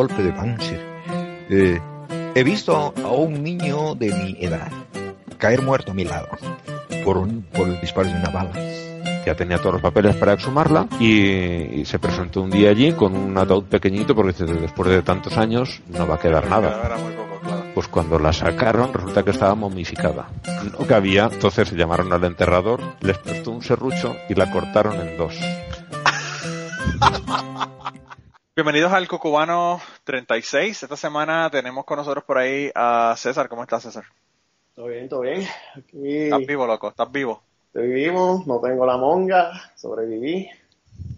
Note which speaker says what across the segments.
Speaker 1: golpe de Panzer. Eh, he visto a un niño de mi edad caer muerto a mi lado por, un, por el disparo de una bala.
Speaker 2: Ya tenía todos los papeles para exhumarla y, y se presentó un día allí con un ataúd pequeñito porque dice, después de tantos años no va a quedar nada. Pues cuando la sacaron resulta que estaba momificada. No cabía, entonces llamaron al enterrador, les prestó un serrucho y la cortaron en dos.
Speaker 3: Bienvenidos al Cucubano 36. Esta semana tenemos con nosotros por ahí a César. ¿Cómo estás, César?
Speaker 4: Todo bien, todo bien. Aquí
Speaker 3: ¿Estás vivo, loco? ¿Estás vivo?
Speaker 4: estoy vivo, no tengo la monga, sobreviví.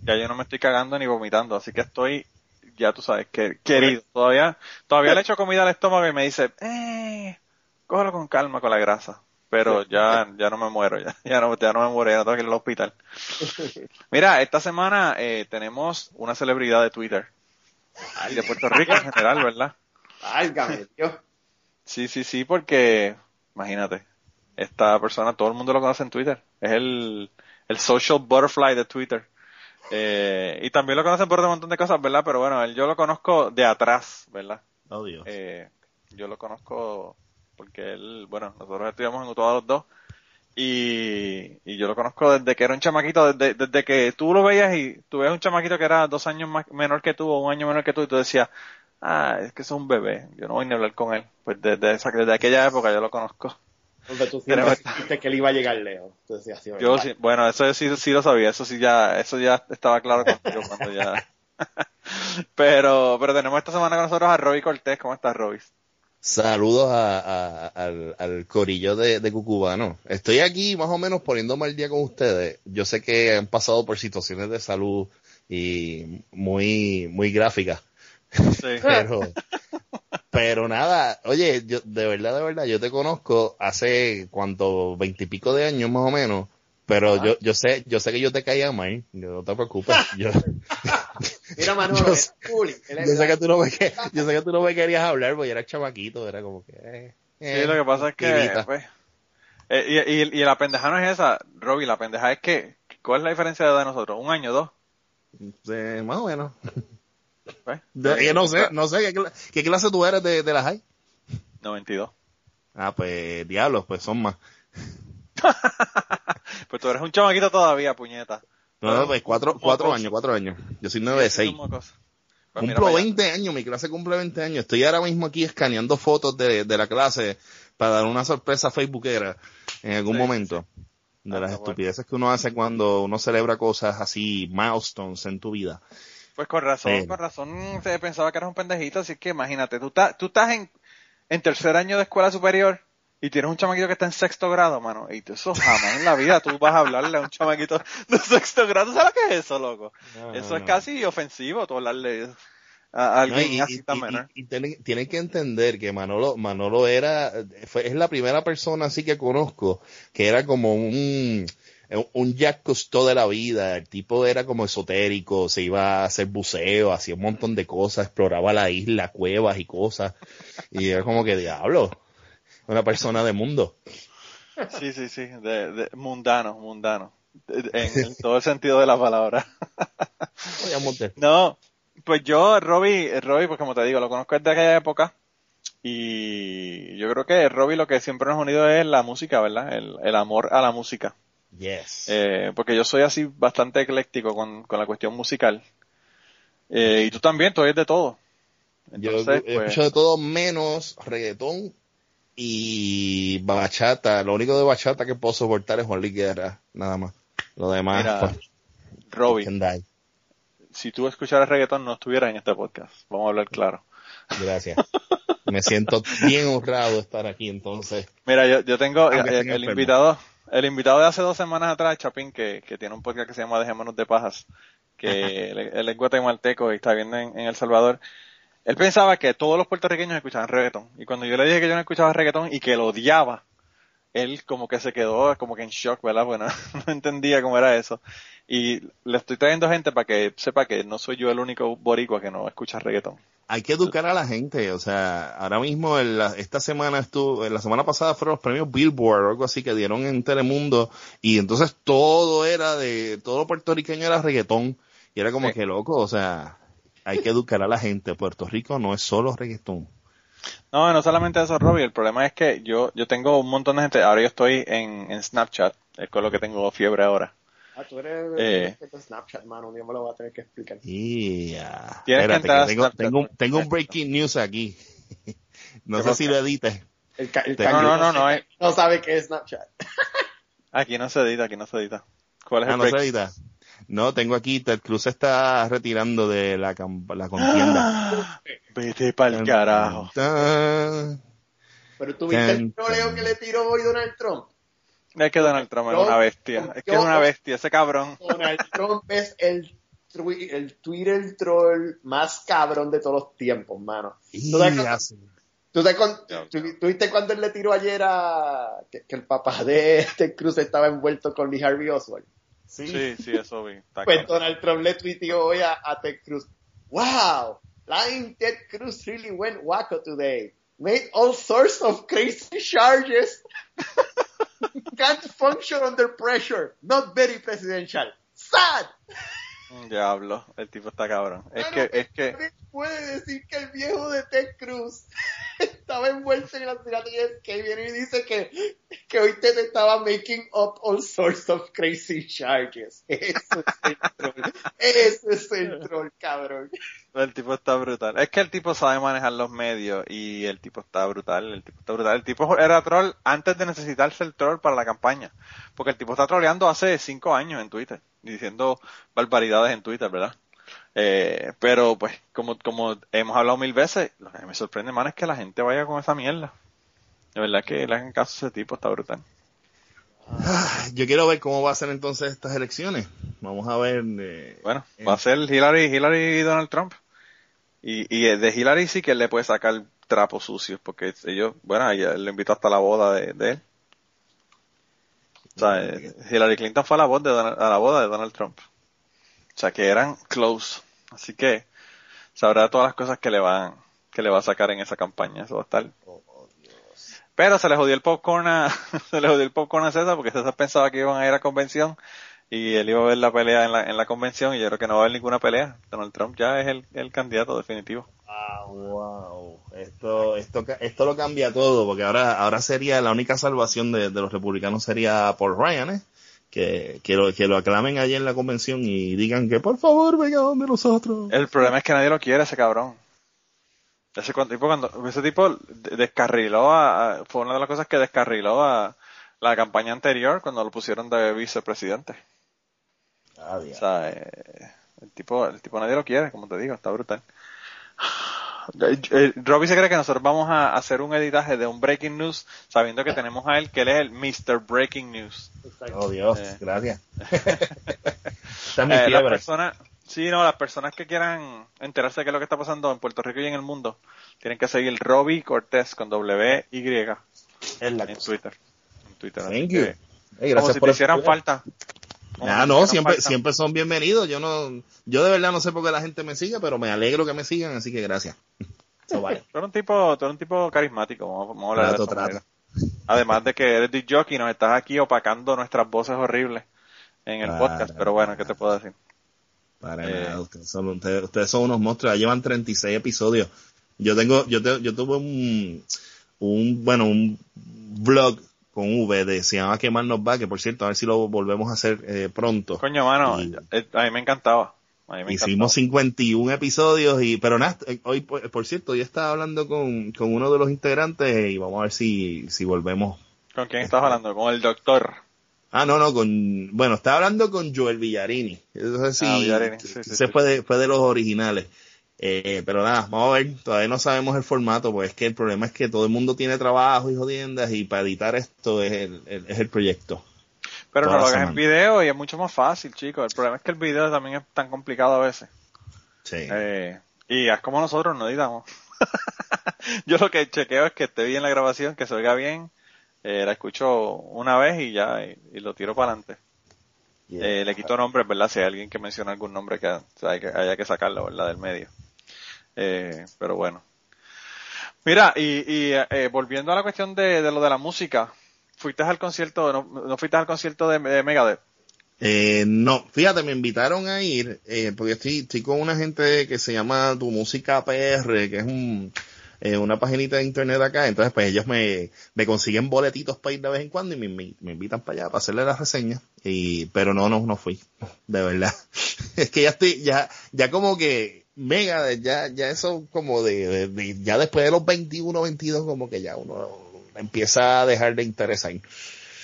Speaker 3: Ya yo no me estoy cagando ni vomitando, así que estoy, ya tú sabes, que, querido. Todavía, todavía le echo comida al estómago y me dice, eh, cógelo con calma con la grasa. Pero ya, ya no me muero, ya, ya no, ya no me muero, ya no tengo que ir al hospital. Mira, esta semana eh, tenemos una celebridad de Twitter. Y de Puerto Rico en general, ¿verdad?
Speaker 4: Válgame, Dios.
Speaker 3: Sí, sí, sí, porque, imagínate, esta persona, todo el mundo lo conoce en Twitter. Es el, el social butterfly de Twitter. Eh, y también lo conocen por un montón de cosas, ¿verdad? Pero bueno, él yo lo conozco de atrás, ¿verdad?
Speaker 5: Oh, Dios.
Speaker 3: Eh, yo lo conozco porque él, bueno, nosotros estudiamos en todos los dos. Y, y yo lo conozco desde que era un chamaquito, desde, desde que tú lo veías y tú veías un chamaquito que era dos años más, menor que tú o un año menor que tú y tú decías, ah, es que es un bebé, yo no voy ni a hablar con él. Pues desde, esa, desde aquella época yo lo conozco.
Speaker 4: Porque tú siempre dijiste que él iba a llegar lejos.
Speaker 3: Yo sí, bueno, eso sí, sí lo sabía, eso sí ya, eso ya estaba claro conmigo cuando ya. pero, pero tenemos esta semana con nosotros a Roby Cortés, ¿cómo estás Roby?
Speaker 5: Saludos a- a- al, al corillo de, de Cucubano. Estoy aquí más o menos poniéndome al día con ustedes. Yo sé que han pasado por situaciones de salud y muy, muy gráficas,
Speaker 3: Sí.
Speaker 5: pero, pero nada, oye, yo, de verdad, de verdad, yo te conozco hace cuánto, veintipico de años más o menos, pero yo, yo sé, yo sé que yo te caía mal, no te preocupes. Yo,
Speaker 4: Mira, Manuel,
Speaker 5: Yo
Speaker 4: es
Speaker 5: sé-
Speaker 4: bullying. Él es
Speaker 5: yo sé que tú no me, que- yo sé que tú no me querías hablar porque eras chamaquito, era como que, eh,
Speaker 3: Sí, lo que pasa es que, pues, eh, y, y, y la pendeja no es esa, Roby, la pendeja es que, ¿cuál es la diferencia de nosotros? ¿Un año, dos?
Speaker 5: Sí, más o menos. De- yo no sé, no sé, ¿qué, cla- qué clase tú eres de, de las high?
Speaker 3: 92.
Speaker 5: Ah, pues, diablos, pues son más.
Speaker 3: Pues tú eres un chamaquito todavía, puñeta.
Speaker 5: No, no, pues cuatro, cuatro años, cuatro años. Yo soy nueve de
Speaker 3: Sí,
Speaker 5: seis.
Speaker 3: como cosa. Pues mira
Speaker 5: Cumplo
Speaker 3: para allá.
Speaker 5: 20 años, mi clase cumple 20 años. Estoy ahora mismo aquí escaneando fotos de, de la clase para dar una sorpresa facebookera en algún
Speaker 3: Sí,
Speaker 5: momento. De
Speaker 3: Ah,
Speaker 5: las
Speaker 3: bueno.
Speaker 5: estupideces que uno hace cuando uno celebra cosas así, milestones en tu vida.
Speaker 3: Pues con razón,
Speaker 5: Pero-
Speaker 3: con razón se pensaba que eras un pendejito, así que imagínate, tú, estás tú estás en, en tercer año de escuela superior y tienes un chamaquito que está en sexto grado, mano, y tú, eso jamás en la vida tú vas a hablarle a un chamaquito de sexto grado, ¿sabes que es eso, loco?
Speaker 5: No,
Speaker 3: eso
Speaker 5: no,
Speaker 3: es
Speaker 5: no.
Speaker 3: casi ofensivo, tú hablarle a alguien
Speaker 5: y,
Speaker 3: así
Speaker 5: y-
Speaker 3: tan
Speaker 5: y- y tienen, tienen que entender que Manolo, Manolo era, fue, es la primera persona así que conozco que era como un, un Jack Cousteau de la vida. El tipo era como esotérico, se iba a hacer buceo, hacía un montón de cosas, exploraba la isla, cuevas y cosas. Y era como que diablo, una persona de mundo.
Speaker 3: Sí, sí, sí, de, de- mundano, mundano, de- en, en todo el sentido de la palabra. No, pues yo, Robbie, Robbie, pues como te digo, lo conozco desde aquella época y yo creo que Robbie lo que siempre nos ha unido es la música, ¿verdad? El, el amor a la música.
Speaker 5: Yes.
Speaker 3: Eh, porque yo soy así bastante ecléctico con, con la cuestión musical. Eh, y tú también, tú oyes de todo.
Speaker 5: Yo
Speaker 3: Entonces,
Speaker 5: he
Speaker 3: pues,
Speaker 5: de todo menos reggaetón y bachata. Lo único de bachata que puedo soportar es Juan Luis Guerra, nada más. Lo demás,
Speaker 3: Mira,
Speaker 5: pues, die.
Speaker 3: si tú escucharas reggaetón no estuvieras en este podcast. Vamos a hablar claro.
Speaker 5: Gracias. Me siento bien honrado de estar aquí entonces.
Speaker 3: Mira, yo, yo tengo eh, el, invitado, el invitado de hace dos semanas atrás, Chapín, que, que tiene un podcast que se llama Dejémonos de Pajas, que él, él es guatemalteco y está viendo en, en El Salvador. Él pensaba que todos los puertorriqueños escuchaban reggaetón. Y cuando yo le dije que yo no escuchaba reggaetón y que lo odiaba, él como que se quedó como que en shock, ¿verdad? Bueno, no entendía cómo era eso. Y le estoy trayendo gente para que sepa que no soy yo el único boricua que no escucha reggaetón.
Speaker 5: hay que educar a la gente, o sea, ahora mismo en la- esta semana estuvo, en la semana pasada fueron los premios Billboard o algo así que dieron en Telemundo y entonces todo era de, todo puertorriqueño era reggaetón y era como
Speaker 3: Sí.
Speaker 5: que loco, o sea, hay que educar a la gente, Puerto Rico no es solo reggaetón.
Speaker 3: No, no solamente eso, Robbie. El problema es que yo, yo tengo un montón de gente. Ahora yo estoy en, en Snapchat, es con lo que tengo fiebre ahora.
Speaker 4: Ah, tú eres
Speaker 3: Eh.
Speaker 4: de Snapchat, mano. Un día me lo voy a tener que explicar.
Speaker 5: Y ya.
Speaker 3: Tienes que
Speaker 5: Espérate, tengo, tengo, un- tengo un breaking news aquí. No
Speaker 3: ¿Qué
Speaker 5: sé si lo edites.
Speaker 4: El, el
Speaker 3: No, no, no, no.
Speaker 4: sabe-
Speaker 3: eh,
Speaker 4: no sabe qué es Snapchat.
Speaker 3: Aquí no se edita, aquí no se edita. ¿Cuál es
Speaker 5: Ah,
Speaker 3: el
Speaker 5: no se edita. No, tengo aquí, Ted Cruz se está retirando de la, la contienda.
Speaker 3: Vete pa'l carajo.
Speaker 4: Pero tú viste el troleo que le tiró hoy Donald Trump.
Speaker 3: Es que Donald Trump es una bestia. Es que es una bestia, ese cabrón.
Speaker 4: Donald Trump es el, twi- el Twitter troll más cabrón de todos los tiempos, mano.
Speaker 5: y
Speaker 4: ¿Tú sabes ¿Tú, tú- tú viste cuando él le tiró ayer a que, que el papá de Ted Cruz estaba envuelto con Lee Harvey Oswald?
Speaker 3: Sí, sí, eso vi. Está
Speaker 4: Pues
Speaker 3: cabrón.
Speaker 4: Donald Trump le tuiteó hoy a, a Ted Cruz. Wow, lying Ted Cruz really went wacko today. Made all sorts of crazy charges. Can't function under pressure. Not very presidential. Sad.
Speaker 3: Diablo, el tipo está cabrón. Es que, es que,
Speaker 4: puede decir que el viejo de Ted Cruz estaba envuelto en el asesinato y es que viene y dice que, que hoy Ted estaba making up all sorts of crazy charges. Eso es el troll. Eso es el troll, cabrón.
Speaker 3: el tipo está brutal. Es que el tipo sabe manejar los medios y el tipo está brutal. El tipo está brutal. El tipo era troll antes de necesitarse el troll para la campaña. Porque el tipo está troleando hace cinco años en Twitter. Diciendo barbaridades en Twitter, ¿verdad? Eh, pero pues, como, como hemos hablado mil veces, lo que me sorprende, man, es que la gente vaya con esa mierda. De verdad que le hagan caso a ese tipo, está brutal.
Speaker 5: Ah, Yo quiero ver cómo va a ser entonces estas elecciones. Vamos a ver. eh,
Speaker 3: Bueno,
Speaker 5: eh,
Speaker 3: va a ser Hillary, Hillary y Donald Trump. Y, y de Hillary sí que él le puede sacar trapos sucios, porque ellos, bueno, ella lo invitó hasta la boda de, de él. O sea, eh, Hillary Clinton fue a la, boda de Donald- a la boda de Donald Trump. O sea, que eran close. Así que sabrá todas las cosas que le van, que le va a sacar en esa campaña. Eso va a estar. Pero se le jodió el popcorn a, se le jodió el popcorn a César porque César pensaba que iban a ir a convención y él iba a ver la pelea en la, en la convención y yo creo que no va a haber ninguna pelea. Donald Trump ya es el, el candidato definitivo.
Speaker 5: Wow. Esto, esto, esto lo cambia todo, porque ahora, ahora sería la única salvación de, de los republicanos sería Paul Ryan, ¿eh? Que, que, lo, que lo aclamen allí en la convención y digan que por favor venga donde nosotros.
Speaker 3: El problema es que nadie lo quiere, ese cabrón. Ese tipo cuando, ese tipo de- descarriló a, a- fue una de las cosas que descarriló a la campaña anterior cuando lo pusieron de vicepresidente.
Speaker 5: Ah,
Speaker 3: O sea, eh, el tipo, el tipo nadie lo quiere, como te digo, está brutal. Eh, eh, Robbie se cree que nosotros vamos a hacer un editaje de un breaking news sabiendo que tenemos a él, que él es el Mr. Breaking News.
Speaker 5: Oh Dios,
Speaker 3: Eh.
Speaker 5: gracias. Mi
Speaker 3: Eh, las personas, sí, no, las personas que quieran enterarse de qué es lo que está pasando en Puerto Rico y en el mundo, tienen que seguir Robbie Cortés con W Y
Speaker 5: la
Speaker 3: en
Speaker 5: cosa.
Speaker 3: Twitter. En Twitter. así
Speaker 5: Thank
Speaker 3: que,
Speaker 5: you. Hey,
Speaker 3: como si
Speaker 5: por
Speaker 3: te hicieran
Speaker 5: escuchar.
Speaker 3: falta.
Speaker 5: Ah,
Speaker 3: si
Speaker 5: no, siempre,
Speaker 3: falta.
Speaker 5: siempre son bienvenidos. Yo no, yo de verdad no sé por qué la gente me sigue, pero me alegro que me sigan, así que gracias. So, vaya.
Speaker 3: Tú eres un tipo, tú eres un tipo carismático, vamos, vamos a hablar
Speaker 5: Trato,
Speaker 3: de manera. Además de que eres DJ jockey, nos estás aquí opacando nuestras voces horribles en el
Speaker 5: Para
Speaker 3: podcast, pero bueno, ¿qué te puedo decir?
Speaker 5: Para
Speaker 3: Eh.
Speaker 5: nada, ustedes son, ustedes, ustedes son unos monstruos, ya llevan 36 episodios. Yo tengo, yo, te- yo tuve un, un, bueno, un blog con V de se llama Qué mal nos va, que por cierto, a ver si lo volvemos a hacer eh, pronto.
Speaker 3: Coño, mano,
Speaker 5: Y-
Speaker 3: eh, a mí me encantaba. A mí me
Speaker 5: Hicimos 51 episodios y, pero nada, eh, hoy, por, cierto, yo estaba hablando con, con uno de los integrantes y vamos a ver si, si volvemos.
Speaker 3: encantaba. ¿Con quién estás hablando? Con el doctor.
Speaker 5: Ah, no, no, con, bueno, estaba hablando con Joel Villarini. No sé si
Speaker 3: Ah, Villarini, sí, sí,
Speaker 5: ese
Speaker 3: sí.
Speaker 5: fue de, fue de los originales. Eh, pero nada, vamos a ver, todavía no sabemos el formato, pues es que el problema es que todo el mundo tiene trabajo y jodiendas y para editar esto es el, el- es el proyecto.
Speaker 3: Pero no lo hagas en video y es mucho más fácil, chicos. El problema es que el video también es tan complicado a veces.
Speaker 5: Sí.
Speaker 3: Eh, y es como nosotros no editamos. Yo lo que chequeo es que esté bien la grabación, que se oiga bien. Eh, la escucho una vez y ya, y, y lo tiro para adelante.
Speaker 5: Yeah.
Speaker 3: Eh, le quito nombres, ¿verdad? Si hay alguien que menciona algún nombre que, o sea, hay que haya que sacarlo, ¿verdad? Del medio. Eh, pero bueno. Mira, y, y eh, volviendo a la cuestión de, de, lo de la música, ¿fuiste al concierto, no, no fuiste al concierto de, de Megadeth?
Speaker 5: Eh, no, fíjate, me invitaron a ir, eh, porque estoy, estoy con una gente que se llama Tu Música PR, que es un, eh, una paginita de internet acá, entonces pues ellos me, me consiguen boletitos para ir de vez en cuando y me, me, me invitan para allá para hacerle la reseña, y, pero no, no, no fui, de verdad. es que ya estoy, ya, ya como que, mega, ya, ya eso como de, de, de, ya después de los 21, 22, como que ya uno empieza a dejar de interesar.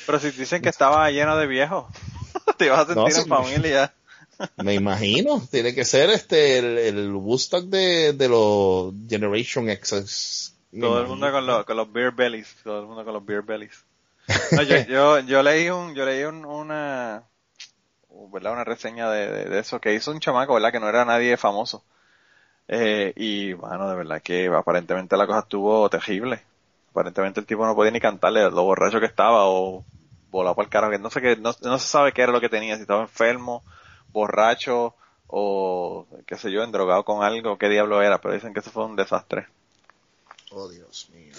Speaker 3: Pero si dicen que estaba lleno de viejos, te vas a sentir
Speaker 5: No,
Speaker 3: en familia.
Speaker 5: Me imagino, tiene que ser este el, el Woodstock de, de los Generation X. Me
Speaker 3: Todo el mundo con los, con los beer bellies, todo el mundo con los beer bellies. No, yo, yo, yo leí un, yo leí un, una, ¿verdad? Una reseña de, de, de eso que hizo un chamaco, ¿verdad? Que no era nadie famoso. Eh, y, bueno, de verdad que aparentemente la cosa estuvo terrible. Aparentemente el tipo no podía ni cantarle lo borracho que estaba o volado por el carajo, que no sé qué, no, no se sabe qué era lo que tenía, si estaba enfermo, borracho o qué sé yo, endrogado con algo, qué diablo era, pero dicen que eso fue un desastre.
Speaker 5: Oh, Dios mío.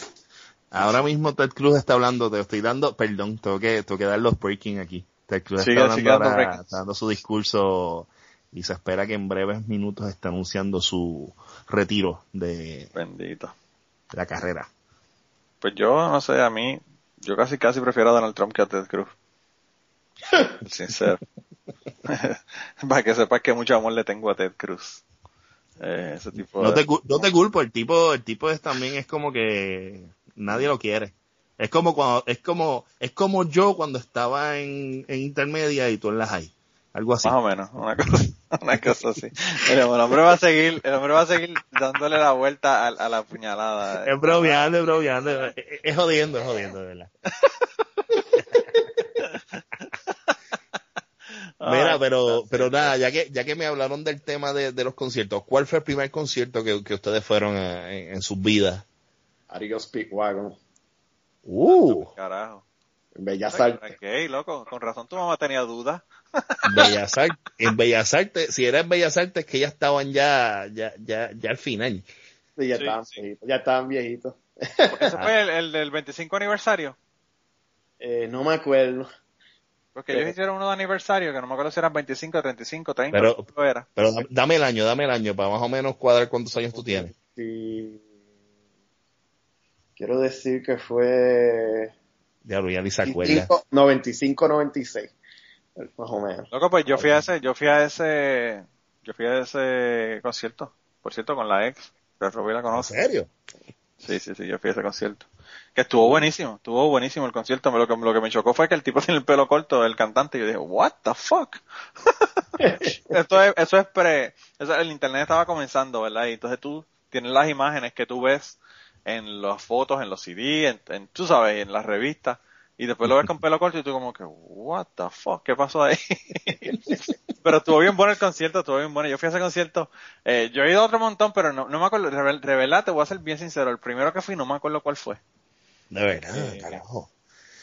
Speaker 5: Ahora mismo Ted Cruz está hablando, te estoy dando, perdón, tengo que, tengo que dar los breaking aquí. Ted Cruz
Speaker 3: Sigue,
Speaker 5: está, hablando ahora, está dando su discurso y se espera que en breves minutos está anunciando su retiro de,
Speaker 3: Bendito.
Speaker 5: de la carrera.
Speaker 3: Pues yo, no sé, a mí, yo casi casi prefiero a Donald Trump que a Ted Cruz. Sincero. Para que sepas que mucho amor le tengo a Ted Cruz. Eh, ese tipo
Speaker 5: No
Speaker 3: de-
Speaker 5: te, no te culpo, el tipo, el tipo es también es como que nadie lo quiere. Es como cuando, es como, es como yo cuando estaba en, en intermedia y tú en la high. Algo así.
Speaker 3: Más o menos, una cosa, una cosa así. El hombre va a seguir, el hombre va a seguir dándole la vuelta a, a la puñalada.
Speaker 5: Es bromeando, es bromeando. Es, es jodiendo, es jodiendo, de verdad. Mira, pero, pero nada, ya que, ya que me hablaron del tema de, de los conciertos, ¿cuál fue el primer concierto que, que ustedes fueron a- en, en sus vidas?
Speaker 4: Adiós Speedwagon.
Speaker 5: Uh,
Speaker 3: Carajo.
Speaker 4: En Bellas Artes.
Speaker 3: loco. Con razón tu mamá tenía dudas.
Speaker 5: Bellas Artes, en Bellas Artes, si era en Bellas Artes que ya estaban ya, ya, ya, ya al final.
Speaker 4: Sí, ya
Speaker 3: Sí,
Speaker 4: estaban
Speaker 3: sí.
Speaker 4: viejitos. Ya estaban viejitos.
Speaker 3: Ese fue el, el del 25 aniversario.
Speaker 4: Eh, no me acuerdo.
Speaker 3: Porque ellos hicieron uno de aniversario, que no me acuerdo si eran 25, 35, 30,
Speaker 5: Pero-
Speaker 3: cuánto era.
Speaker 5: Pero dame- el año, dame el año, para más o menos cuadrar cuántos años tú tienes.
Speaker 4: Sí. Quiero decir que fue
Speaker 5: Diablo, ya ni se acuerda.
Speaker 4: 25, 95, 96. Más o menos.
Speaker 3: Loco, pues yo fui a ese, yo fui a ese, yo fui a ese concierto. Por cierto, con la ex, que Robbie la
Speaker 5: ¿En
Speaker 3: conoce.
Speaker 5: serio?
Speaker 3: Sí, sí, sí, yo fui a ese concierto. Que estuvo buenísimo, estuvo buenísimo el concierto. Lo que, lo que me chocó fue que el tipo tiene el pelo corto, el cantante, y yo dije, what the fuck? Esto es, eso es pre, eso- el internet estaba comenzando, ¿verdad? Y entonces tú tienes las imágenes que tú ves en las fotos, en los CD, en, en- tú sabes, en las revistas, y después lo ves con pelo corto y tú como que, what the fuck, ¿qué pasó ahí? pero estuvo bien bueno el concierto, estuvo bien bueno. Yo fui a ese concierto, eh, yo he ido a otro montón, pero no, no me acuerdo, de de verdad te voy a ser bien sincero, el primero que fui no me acuerdo cuál fue.
Speaker 5: De verdad,
Speaker 3: Eh,
Speaker 5: carajo.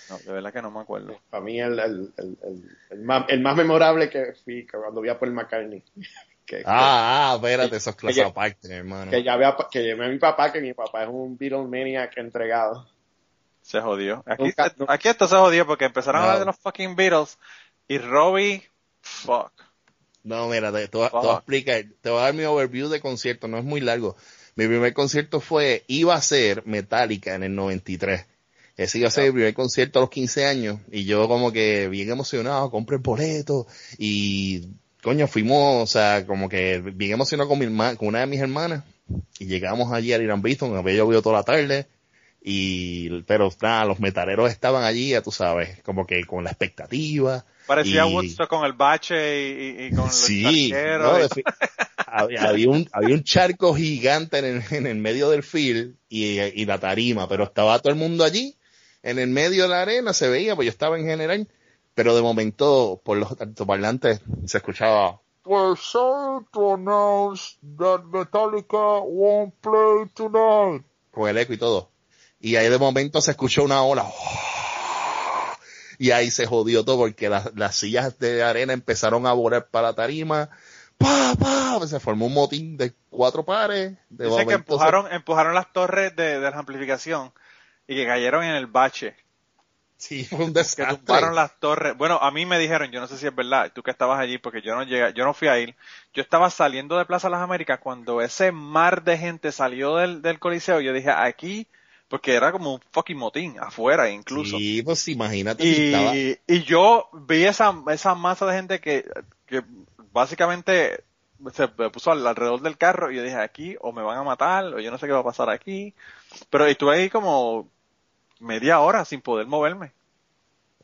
Speaker 3: No, de verdad que no me acuerdo.
Speaker 4: Para mí el, el, el, el, el más, el más memorable que fui que cuando vi a Paul McCartney. Que,
Speaker 5: Ah, ah, espérate, eso es clase
Speaker 4: que-
Speaker 5: aparte, hermano.
Speaker 4: que, ya vea, que llamé a mi papá, que mi papá es un Beatlemaniac entregado.
Speaker 3: Se jodió. Aquí, aquí esto se jodió porque empezaron a hablar de los fucking Beatles y Robbie, fuck.
Speaker 5: No, mira, te, te voy a- te voy a
Speaker 3: Fuck.
Speaker 5: explicar, te voy a dar mi overview de concierto, no es muy largo. Mi primer concierto fue, iba a ser Metallica en el 93. Ese iba a ser mi primer concierto a los 15 años y yo como que bien emocionado, compré el boleto y coño, fuimos, o sea, como que bien emocionado con mi hermana, con una de mis hermanas y llegamos allí al Irán Boston, había llovido toda la tarde y, pero nada, los metaleros estaban allí, ya tú sabes, como que con la expectativa.
Speaker 3: Parecía
Speaker 5: Y-
Speaker 3: Woodstock con el bache y, y- y con
Speaker 5: Sí,
Speaker 3: los charqueros
Speaker 5: no,
Speaker 3: y-
Speaker 5: defi- había, había un, había un charco gigante en el, en el medio del field y, y la tarima, pero estaba todo el mundo allí, en el medio de la arena, se veía, pues yo estaba en general, pero de momento por los altoparlantes se escuchaba We're sorry to announce that Metallica won't play tonight. Con el eco y todo. Y ahí de momento se escuchó una ola. Y ahí se jodió todo porque las, las sillas de arena empezaron a volar para la tarima. pa, pa, se formó un motín de cuatro pares. De
Speaker 3: Dicen que
Speaker 5: se-
Speaker 3: empujaron, empujaron las torres de, de la amplificación y que cayeron en el bache.
Speaker 5: Sí, fue un
Speaker 3: Que
Speaker 5: desastre.
Speaker 3: tumbaron las torres. Bueno, a mí me dijeron, yo no sé si es verdad, tú que estabas allí, porque yo no llegué, yo no fui a ir. Yo estaba saliendo de Plaza Las Américas cuando ese mar de gente salió del, del Coliseo. Yo dije, aquí, porque era como un fucking motín, afuera incluso.
Speaker 5: Sí, pues imagínate si estaba...
Speaker 3: Y, y yo vi esa, esa masa de gente que, que básicamente se puso al- alrededor del carro y yo dije, aquí o me van a matar o yo no sé qué va a pasar aquí. Pero estuve ahí como media hora sin poder moverme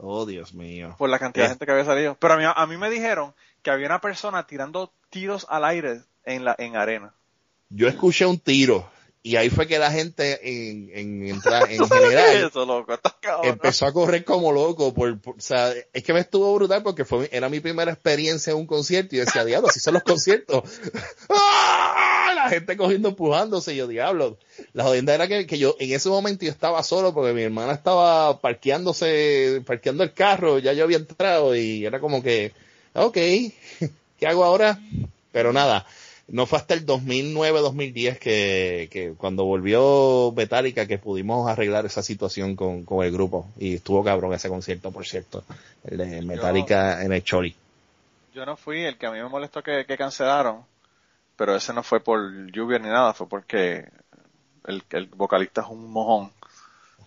Speaker 5: Oh, Dios mío.
Speaker 3: por la cantidad de gente que había salido. Pero a mí, a mí me dijeron que había una persona tirando tiros al aire en la en arena.
Speaker 5: Yo escuché un tiro y ahí fue que la gente en, en, entra- en general
Speaker 3: Eso, loco,
Speaker 5: empezó a correr como loco. Por, por- o sea, es que me estuvo brutal porque fue, era mi primera experiencia en un concierto y yo decía, diablo, así son los conciertos. ¡Ah! La gente cogiendo, empujándose y yo, diablo. La jodienda era que, que yo, en ese momento yo estaba solo porque mi hermana estaba parqueándose, parqueando el carro, ya yo había entrado y era como que, ok, ¿qué hago ahora? Pero nada, no fue hasta el 2009-2010 que, que cuando volvió Metallica que pudimos arreglar esa situación con, con el grupo. Y estuvo cabrón ese concierto, por cierto. El de Metallica en el Chori.
Speaker 3: Yo no fui, el que a mí me molestó que, que cancelaron, pero ese no fue por lluvia ni nada, fue porque el, el vocalista es un mojón.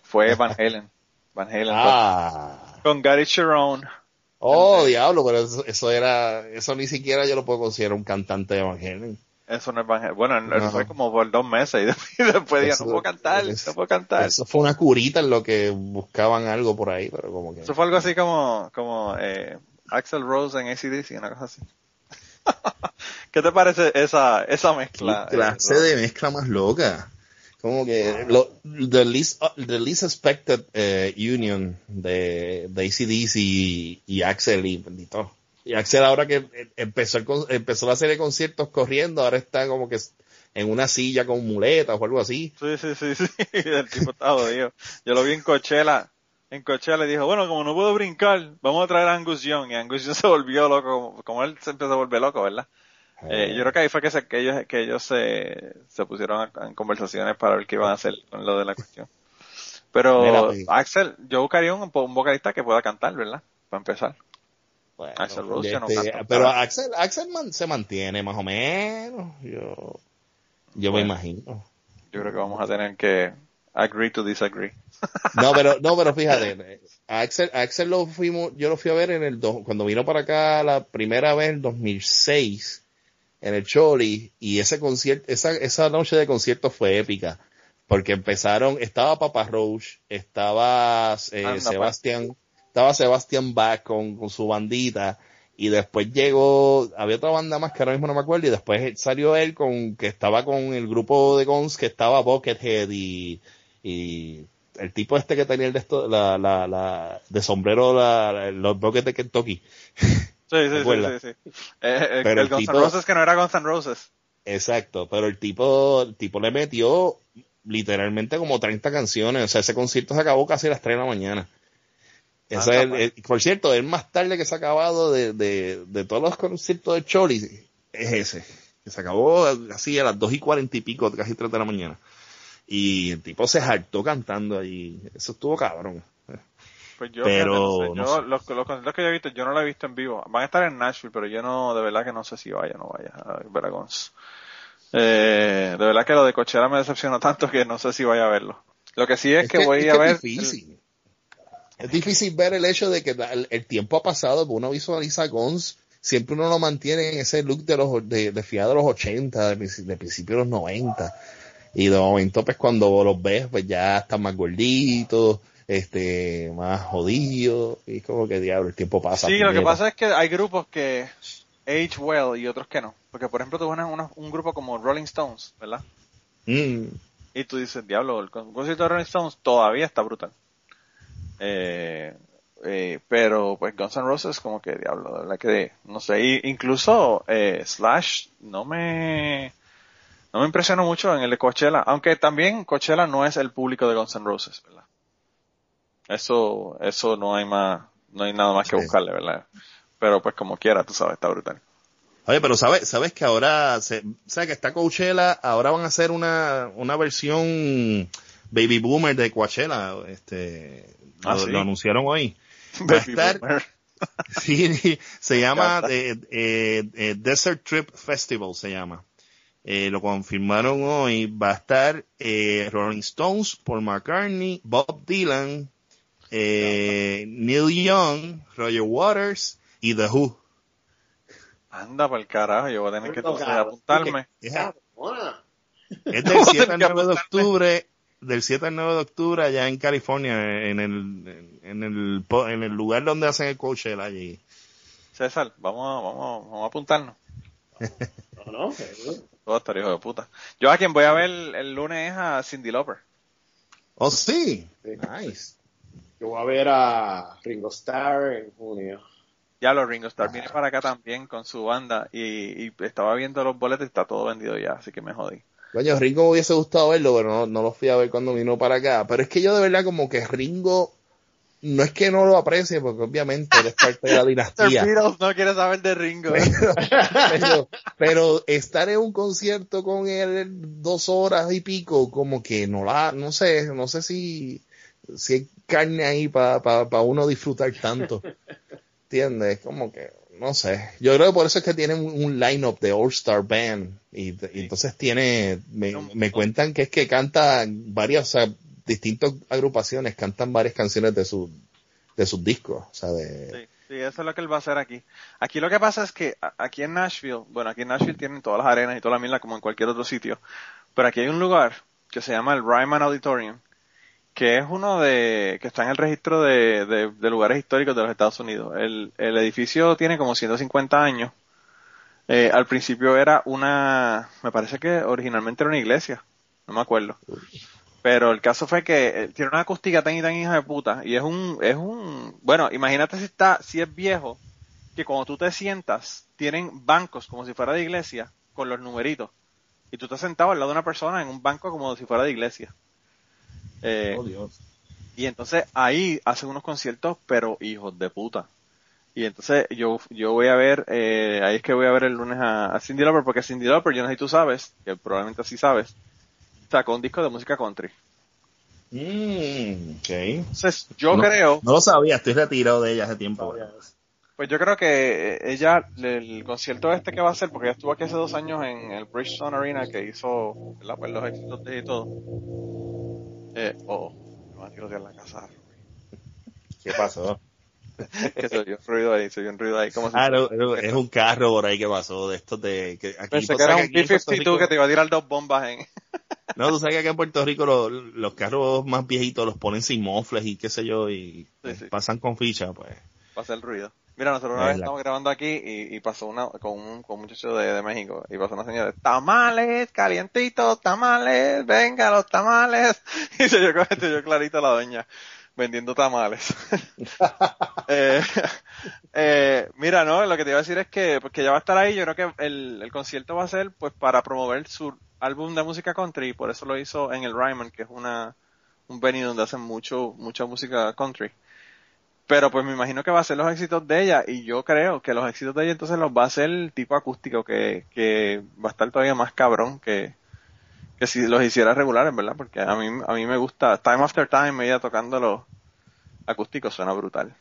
Speaker 3: Fue Van Halen. Van Halen
Speaker 5: Ah.
Speaker 3: con Gary Sharon.
Speaker 5: Oh, diablo, pero eso, eso era, eso ni siquiera yo lo puedo considerar un cantante de Evangelio.
Speaker 3: Eso no es. Bueno,
Speaker 5: No.
Speaker 3: fue como por dos meses y después,
Speaker 5: Eso-
Speaker 3: no puedo cantar, no puedo cantar.
Speaker 5: Eso fue una curita en lo que buscaban algo por ahí, pero como que.
Speaker 3: Eso fue algo así como, como eh, Axel Rose en ACDC, una cosa así. ¿Qué te parece esa, esa mezcla?
Speaker 5: Clase
Speaker 3: eh,
Speaker 5: de mezcla más loca. Como que lo, the least, the least expected eh, union de, de ACDC y, y Axel y bendito. Y Axel ahora que empezó, el empezó la serie de conciertos corriendo, ahora está como que en una silla con muletas o algo así.
Speaker 3: Sí, sí, sí, sí. El tipo está jodido. Yo lo vi en Coachella. En Coachella le dijo, bueno, como no puedo brincar, vamos a traer a Angus Young. Y Angus Young se volvió loco, como, como él se empezó a volver loco, ¿verdad? Eh, yo creo que ahí fue que, se, que ellos, que ellos se, se pusieron en conversaciones para ver qué iban a hacer con lo de la cuestión. Pero
Speaker 5: Mira, pues.
Speaker 3: Axel, yo buscaría un, un vocalista que pueda cantar, ¿verdad? Para empezar.
Speaker 5: Bueno,
Speaker 3: Axel Rose no
Speaker 5: este,
Speaker 3: canta.
Speaker 5: pero Axel, Axel man- se mantiene más o menos. Yo, yo me imagino.
Speaker 3: Yo creo que vamos a tener que agree to disagree.
Speaker 5: No, pero, no, pero fíjate, a Axel, a Axel lo fuimos, yo lo fui a ver en el, do- cuando vino para acá la primera vez en 2006, en el Choli, y ese concierto, esa, esa noche de concierto fue épica, porque empezaron, estaba Papa Roach, estaba eh, Sebastián, estaba Sebastián Bach con, con su bandita, y después llegó, había otra banda más que ahora mismo no me acuerdo, y después salió él con, que estaba con el grupo de Guns, que estaba Buckethead y, y el tipo este que tenía el de esto, la, la, la, de sombrero, la, la- los Buckets de Kentucky.
Speaker 3: Sí, sí, sí, sí, sí. Eh, eh,
Speaker 5: Pero
Speaker 3: el
Speaker 5: el
Speaker 3: Guns N' Roses que no era Guns N' Roses.
Speaker 5: Exacto, pero el tipo, el tipo le metió literalmente como 30 canciones, o sea, ese concierto se acabó casi a las 3 de la mañana. Ese es el-
Speaker 3: pues.
Speaker 5: el- por cierto, el más tarde que se ha acabado de, de, de todos los conciertos de Choli es ese, que se acabó así a las 2 y 40 y pico, casi 3 de la mañana. Y el tipo se hartó cantando ahí, eso estuvo cabrón.
Speaker 3: Pues yo,
Speaker 5: Pero,
Speaker 3: fíjate, no sé,
Speaker 5: no
Speaker 3: yo
Speaker 5: sé.
Speaker 3: los, los conciertos que yo he visto, yo no los he visto en vivo. Van a estar en Nashville, pero yo no, de verdad que no sé si vaya o no vaya a ver a Guns. Eh, de verdad que lo de Coachella me decepcionó tanto que no sé si vaya a verlo. Lo que sí es, que, voy
Speaker 5: es
Speaker 3: a
Speaker 5: que
Speaker 3: ver.
Speaker 5: Es difícil. Es difícil ver el hecho de que el, el tiempo ha pasado, que uno visualiza a Guns, siempre uno lo mantiene en ese look de los de, de fiado de los 80, de, de principios de los 90. Y de momento, pues cuando los ves, pues ya están más gorditos, este, más jodidos, y como que diablo, el tiempo pasa.
Speaker 3: Sí, lo que pasa es que hay grupos que age well y otros que no. Porque, por ejemplo, tú pones un grupo como Rolling Stones, ¿verdad?
Speaker 5: Mm,
Speaker 3: Y tú dices, diablo, el con- concierto de Rolling Stones todavía está brutal. Eh, eh, pero pues Guns N' Roses como que diablo, verdad que no sé, y incluso eh, Slash no me no me impresionó mucho en el de Coachella, aunque también Coachella no es el público de Guns N' Roses, ¿verdad? Eso eso no hay más no hay nada más que
Speaker 5: Sí.
Speaker 3: buscarle, ¿verdad? Pero pues como quiera, tú sabes, está brutal.
Speaker 5: Oye, pero sabes, sabes que ahora, se, sabes que está Coachella, ahora van a hacer una, una versión Baby Boomer de Coachella, este,
Speaker 3: Ah,
Speaker 5: lo,
Speaker 3: ¿sí?
Speaker 5: lo anunciaron hoy. Va a estar-
Speaker 3: boomer.
Speaker 5: Sí, se llama eh, eh, eh, Desert Trip Festival, se llama. Eh, lo confirmaron hoy. Va a estar eh, Rolling Stones, Paul McCartney, Bob Dylan, eh, Neil Young, Roger Waters y The Who.
Speaker 3: Anda por el carajo, yo voy a tener que entonces apuntarme.
Speaker 5: Es, del 7 al
Speaker 3: Tengo que
Speaker 5: 9 de octubre, del 7 al 9 de octubre allá en California, en el, en el, en el lugar donde hacen el Coachella allí.
Speaker 3: César, vamos, vamos, vamos a apuntarnos.
Speaker 4: No, no.
Speaker 3: Todo estar hijo de puta. Yo a quien voy a ver el, lunes es a Cindy Lauper.
Speaker 5: Oh. Sí. Nice.
Speaker 4: Yo voy a ver a Ringo Starr en junio.
Speaker 3: Ya los Ringo Starr viene para acá también con su banda y, y estaba viendo los boletos y está todo vendido ya, así que me jodí.
Speaker 5: Coño, Ringo me hubiese gustado verlo, pero no, no lo fui a ver cuando vino para acá. Pero es que yo de verdad como que Ringo, no es que no lo aprecie, porque obviamente él es parte de la dinastía.
Speaker 3: No quiere saber de Ringo.
Speaker 5: pero, pero, pero estar en un concierto con él dos horas y pico, como que no la, no sé, no sé si, si carne ahí para uno disfrutar tanto. ¿Entiendes? Como que, no sé. Yo creo que por eso es que tiene un, un line-up de All-Star Band. Y, y entonces tiene, me, me cuentan que es que canta varias, o sea, distintas agrupaciones cantan varias canciones de su, de sus discos. O sea, de,
Speaker 3: Sí, sí, eso es lo que él va a hacer aquí. Aquí lo que pasa es que aquí en Nashville, bueno, aquí en Nashville tienen todas las arenas y toda la mierda como en cualquier otro sitio, pero aquí hay un lugar que se llama el Ryman Auditorium, que es uno de, que está en el registro de, de- de lugares históricos de los Estados Unidos. El, el edificio tiene como 150 años. Eh, al principio era una, me parece que originalmente era una iglesia, no me acuerdo. Pero el caso fue que eh, tiene una acústica tan y tan hija de puta. Y es un, es un, bueno, imagínate si está, si es viejo, que cuando tú te sientas, tienen bancos como si fuera de iglesia, con los numeritos. Y tú estás sentado al lado de una persona en un banco como si fuera de iglesia. Eh,
Speaker 5: oh Dios.
Speaker 3: y entonces ahí hacen unos conciertos, pero hijos de puta. Y entonces yo, yo voy a ver, eh, ahí es que voy a ver el lunes a, a Cindy Lauper, porque Cindy Lauper, yo no sé si tú sabes, que probablemente así sabes, sacó un disco de música country.
Speaker 5: Mm, ok.
Speaker 3: Entonces yo
Speaker 5: No.
Speaker 3: creo,
Speaker 5: No lo sabía, estoy retirado de ella hace tiempo.
Speaker 3: pues yo creo que eh, ella, el concierto este que va a hacer, porque ella estuvo aquí hace dos años en el Bridgestone Arena que hizo ¿verdad? Pues los éxitos de y todo. Eh, oh, me van a tirotear la casa.
Speaker 5: ¿Qué pasó?
Speaker 3: que se oyó un ruido ahí, se oyó un ruido ahí, como
Speaker 5: Ah, no, no, es un carro por ahí que pasó de estos de... Que aquí,
Speaker 3: Pensé que era un
Speaker 5: aquí en Puerto
Speaker 3: B-52
Speaker 5: Rico-
Speaker 3: que te iba a tirar dos bombas en...
Speaker 5: No, tú sabes que aquí en Puerto Rico los, los carros más viejitos los ponen sin mofles y qué sé yo y
Speaker 3: Sí, sí.
Speaker 5: pasan con ficha, pues.
Speaker 3: para hacer ruido. Mira, nosotros una vez estamos grabando aquí y, y pasó una con un, con un muchacho de, de México y pasó una señora, tamales, calientitos, tamales, venga los tamales. Y se oyó, se oyó clarito la doña vendiendo tamales. eh, eh, mira, no, lo que te iba a decir es que, pues, que ya va a estar ahí, yo creo que el, el concierto va a ser pues para promover su álbum de música country y por eso lo hizo en el Ryman, que es una un venue donde hacen mucho mucha música country. Pero pues me imagino que va a ser los éxitos de ella y yo creo que los éxitos de ella entonces los va a hacer tipo acústico que, que va a estar todavía más cabrón que, que si los hiciera regulares, ¿verdad? Porque a mí, a mí me gusta Time After Time, ella tocando los acústicos suena brutal.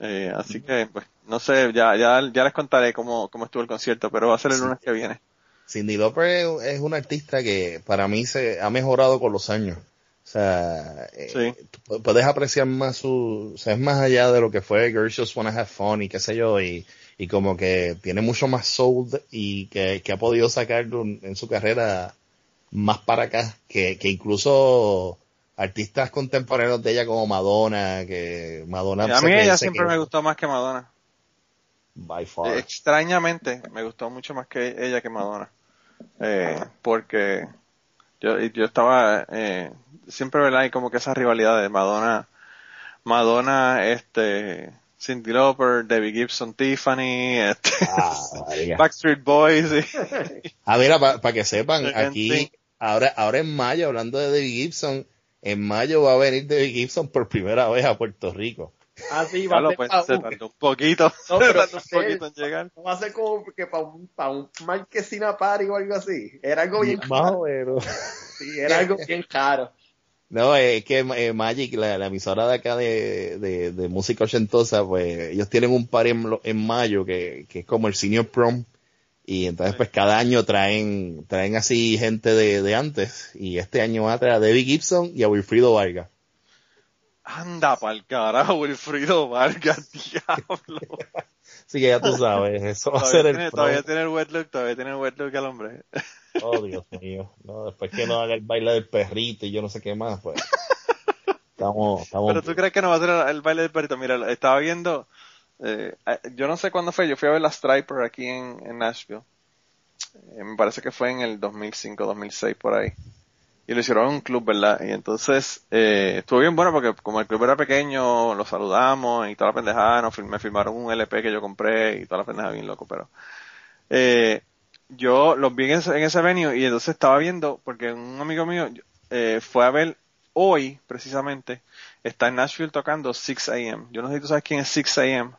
Speaker 3: Eh, así que, pues, no sé, ya, ya, ya les contaré cómo, cómo estuvo el concierto, pero va a ser el
Speaker 5: Sí.
Speaker 3: lunes que viene.
Speaker 5: Cindy es, es una artista que para mí se ha mejorado con los años. O sea, eh,
Speaker 3: Sí.
Speaker 5: puedes apreciar más su, o sea, es más allá de lo que fue Girls Just Wanna Have Fun y qué sé yo, y, y como que tiene mucho más soul y que, que ha podido sacar en su carrera más para acá, que, que incluso artistas contemporáneos de ella como Madonna, que Madonna
Speaker 3: a mí ella siempre me gustó más que Madonna.
Speaker 5: by far.
Speaker 3: Eh, extrañamente me gustó mucho más que ella que Madonna eh, porque yo yo estaba eh, siempre verdad hay como que esa rivalidad de Madonna Madonna este Cindy Lauper Debbie Gibson Tiffany este,
Speaker 5: Ah.
Speaker 3: Backstreet Boys y-
Speaker 5: A ver, para que sepan, aquí, ahora, ahora en mayo, hablando de David Gibson, en mayo va a venir David Gibson por primera vez a Puerto Rico.
Speaker 4: Así va a ser
Speaker 3: pues se
Speaker 4: un-
Speaker 3: tardó un poquito.
Speaker 4: No,
Speaker 3: se
Speaker 4: pero
Speaker 3: tardó un poquito en llegar.
Speaker 4: va a ser como que para un, pa' un marquesina party o algo así. Era algo bien
Speaker 5: Más o menos.
Speaker 4: sí, era algo bien caro.
Speaker 5: No, es que eh, Magic, la, la emisora de acá de, de, de música ochentosa, pues ellos tienen un par en, en mayo que, que es como el senior prom. Y entonces pues cada año traen, traen así gente de, de antes. Y este año va a traer a Debbie Gibson y a Wilfrido Vargas.
Speaker 3: Anda pa'l carajo, Wilfrido Vargas, diablo.
Speaker 5: Que ya tú sabes, eso va a
Speaker 3: Todavía
Speaker 5: ser
Speaker 3: tiene,
Speaker 5: el
Speaker 3: todavía
Speaker 5: prom.
Speaker 3: tiene el wet look, todavía tiene el wet look al hombre.
Speaker 5: Oh, Dios mío. No, después que no haga el baile del perrito y yo no sé qué más, pues. Estamos, estamos.
Speaker 3: Pero tú crees que no va a ser el, baile del perrito. Mira, estaba viendo, eh, eh, yo no sé cuándo fue, yo fui a ver la Striper aquí en, en Nashville. Eh, me parece que fue en el 2005, 2006 por ahí. Y lo hicieron en un club, ¿verdad? Y entonces, eh, estuvo bien bueno porque como el club era pequeño, lo saludamos y toda la pendejada, nos me firmaron un LP que yo compré y toda la pendejada bien loco, pero, eh, yo los vi en ese, en ese venue y entonces estaba viendo, porque un amigo mío eh, fue a ver hoy, precisamente, está en Nashville tocando 6 AM. Yo no sé si tú sabes quién es 6 AM,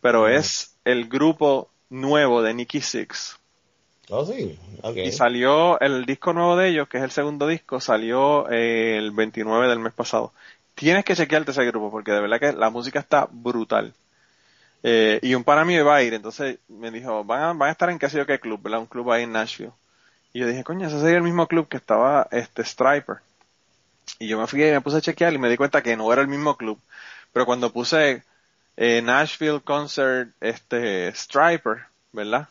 Speaker 3: pero es el grupo nuevo de Nicky Six.
Speaker 5: Oh, sí. Ok.
Speaker 3: Y salió el disco nuevo de ellos, que es el segundo disco, salió eh, el 29 del mes pasado. Tienes que chequearte ese grupo, porque de verdad que la música está brutal. Eh, y un para mí iba a ir, entonces me dijo, van a, van a estar en qué sé yo qué club, ¿verdad? Un club ahí en Nashville. Y yo dije, coño, ese sería el mismo club que estaba este Striper. Y yo me fui y me puse a chequear y me di cuenta que no era el mismo club. Pero cuando puse eh, Nashville Concert este Striper, ¿verdad?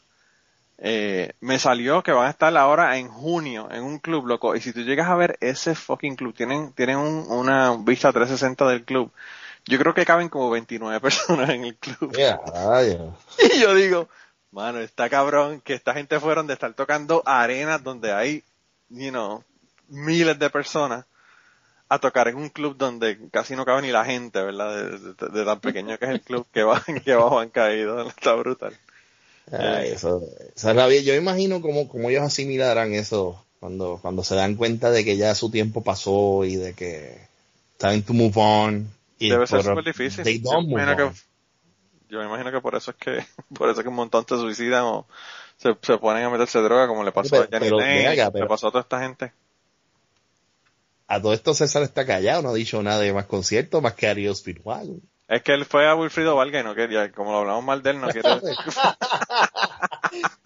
Speaker 3: Eh, me salió que van a estar ahora en junio en un club, loco. Y si tú llegas a ver ese fucking club, tienen, tienen un- una vista 360 del club. Yo creo que caben como 29 personas en el club. Y yo digo, mano, está cabrón que esta gente fueron de estar tocando arenas donde hay, you know, miles de personas a tocar en un club donde casi no cabe ni la gente, ¿verdad? De, de- de tan pequeño que es el club que va, que abajo han caído. Está brutal.
Speaker 5: Ay, eso, esa vida. Yo imagino cómo, cómo ellos asimilarán eso cuando, cuando se dan cuenta de que ya su tiempo pasó y de que time to move on. Y
Speaker 3: Debe ser súper difícil.
Speaker 5: they
Speaker 3: Yo me,
Speaker 5: move
Speaker 3: imagino
Speaker 5: on.
Speaker 3: que, yo me imagino que por eso es que, por eso es que un montón se suicidan o se, se ponen a meterse droga como le pasó
Speaker 5: Pero-
Speaker 3: a Janny
Speaker 5: pero,
Speaker 3: le pasó a toda esta gente.
Speaker 5: A todo esto César está callado, no ha dicho nada de más conciertos, más que Ariel Speedwagon.
Speaker 3: Es que él fue a Wilfrido Vargas y no quería, como lo hablamos mal de él, no quiere,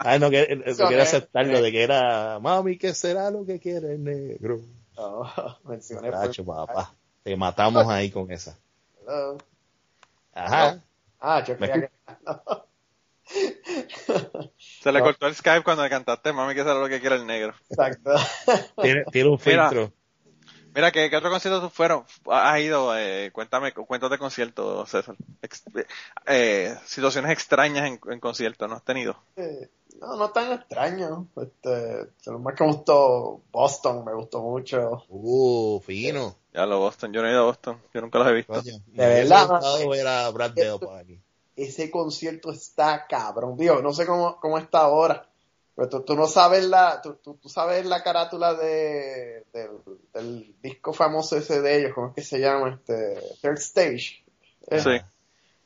Speaker 5: Ay, no quiere, no
Speaker 4: Eso
Speaker 5: quiere
Speaker 4: es.
Speaker 5: aceptarlo de que era, mami, ¿qué será lo que quiere el negro?
Speaker 4: No, mencioné
Speaker 5: Tacho, papá. Te matamos ahí con esa.
Speaker 4: Hello.
Speaker 5: Ajá.
Speaker 4: Ah, yo creía que...
Speaker 3: se le cortó el Skype cuando le cantaste, mami, que sabe lo que quiere el negro.
Speaker 4: Exacto.
Speaker 5: Tiene, tiene un
Speaker 3: Mira.
Speaker 5: filtro.
Speaker 3: Mira, ¿qué, qué otro concierto tú fueron? ¿Has ido? Eh, cuéntame, cuéntate conciertos, César. Ex- eh, situaciones extrañas en, en conciertos, ¿no has tenido?
Speaker 4: Eh, No, no tan extraño. Este, lo más que me gustó Boston, me gustó mucho.
Speaker 5: Uh, fino.
Speaker 3: Ya lo Boston, yo no he ido a Boston, yo nunca los he visto.
Speaker 4: De verdad,
Speaker 5: Brad aquí.
Speaker 4: Ese concierto está cabrón. Digo, no sé cómo, cómo está ahora. Pero tú, tú no sabes la, tú, tú, tú sabes la carátula de, del, del disco famoso ese de ellos, ¿cómo es que se llama? Este, Third Stage. Eh,
Speaker 3: Sí,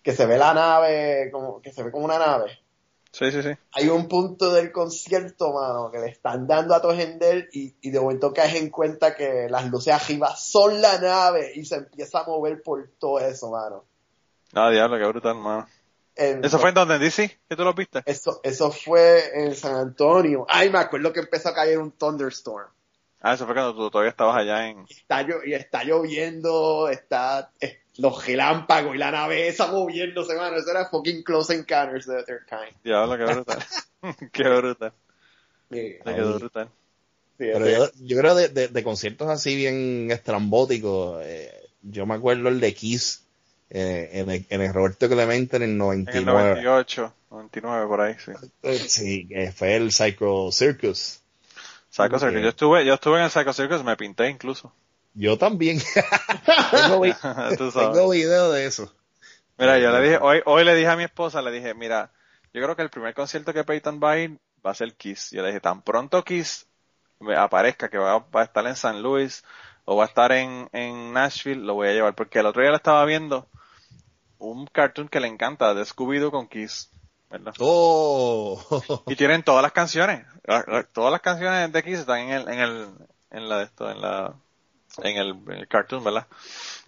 Speaker 4: Que se ve la nave, como, que se ve como una nave.
Speaker 3: Sí, sí, sí.
Speaker 4: hay un punto del concierto, mano, que le están dando a Tojender y, y de momento caes en cuenta que las luces arriba son la nave y se empieza a mover por todo eso, mano.
Speaker 3: Ah, diablo, qué brutal, mano.
Speaker 4: En-
Speaker 3: ¿Eso fue en donde, en DC? ¿Que tú lo viste?
Speaker 4: eso, eso fue en San Antonio. Ay, me acuerdo que empezó a caer un thunderstorm.
Speaker 3: Ah, eso fue cuando tú todavía estabas allá en...
Speaker 4: Está, y está lloviendo, está los relámpagos y la nave esa moviéndose, mano. Eso era fucking close encounters of their kind.
Speaker 3: Diablo, qué brutal. qué brutal.
Speaker 4: Sí,
Speaker 3: Me quedó brutal.
Speaker 4: sí,
Speaker 5: Pero yo, yo creo de, de, de conciertos así bien estrambóticos, eh, yo me acuerdo el de Kiss eh, en, el, en el Roberto Clemente en el
Speaker 3: En el
Speaker 5: 99.
Speaker 3: 98, 99, por ahí, sí.
Speaker 5: Eh, Sí, que fue el Psycho Circus.
Speaker 3: Psycho. Circus. Yo estuve, yo estuve en el Psycho Circus, me pinté incluso.
Speaker 5: Yo también. tengo, vi- video de eso.
Speaker 3: Mira, yo le dije, hoy, hoy le dije a mi esposa, le dije, mira, yo creo que el primer concierto que Peyton va a ir va a ser Kiss. Yo le dije, tan pronto Kiss me aparezca que va, va a estar en San Luis o va a estar en, en Nashville, lo voy a llevar. Porque el otro día lo estaba viendo un cartoon que le encanta, de Scooby-Doo con Kiss. ¿verdad?
Speaker 5: Oh,
Speaker 3: Y tienen todas las canciones. Todas las canciones de Kiss están en el, en el, en la de esto, en la, en el, en el cartoon, ¿verdad?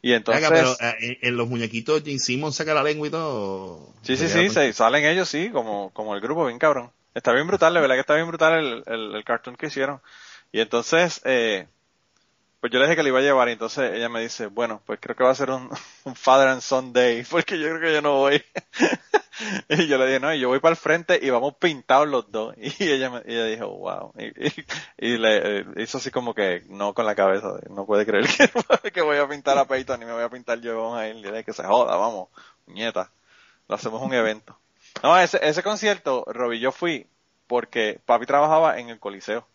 Speaker 3: Y entonces,
Speaker 5: pero eh, en, en los muñequitos Jim Simmons saca la lengua y todo.
Speaker 3: sí, sí, sí, se, salen ellos, sí, como, como el grupo, bien cabrón. Está bien brutal, de verdad que está bien brutal el, el, el cartoon que hicieron. Y entonces, eh, pues yo le dije que le iba a llevar y entonces ella me dice, bueno, pues creo que va a ser un, Father and Son Day, porque yo creo que yo no voy. y yo le dije, no, yo voy para el frente y vamos pintados los dos. Y ella me, dijo, wow. Y, y- y le eh, hizo así como que no con la cabeza, no puede creer que, que voy a pintar a Peyton ni me voy a pintar yo, a ir. Le dije que se joda, vamos, nieta. Lo hacemos un evento. No, ese, ese concierto, Robbie, yo fui porque papi trabajaba en el Coliseo.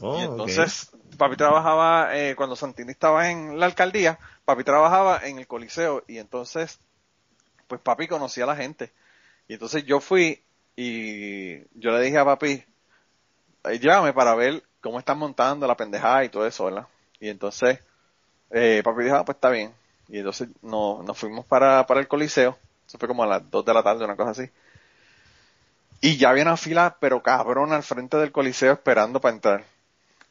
Speaker 5: Oh,
Speaker 3: Y
Speaker 5: ok.
Speaker 3: entonces, papi trabajaba, eh, cuando Santini estaba en la alcaldía, papi trabajaba en el Coliseo y entonces, pues papi conocía a la gente. Y entonces yo fui y yo le dije a papi, "Eh, llévame para ver cómo están montando la pendejada y todo eso, ¿verdad? Y entonces, eh, papi dijo, ah, pues está bien. Y entonces no, nos fuimos para, para el Coliseo. Eso fue como a las 2 de la tarde, una cosa así. Y ya había una fila, pero cabrón, al frente del Coliseo esperando para entrar.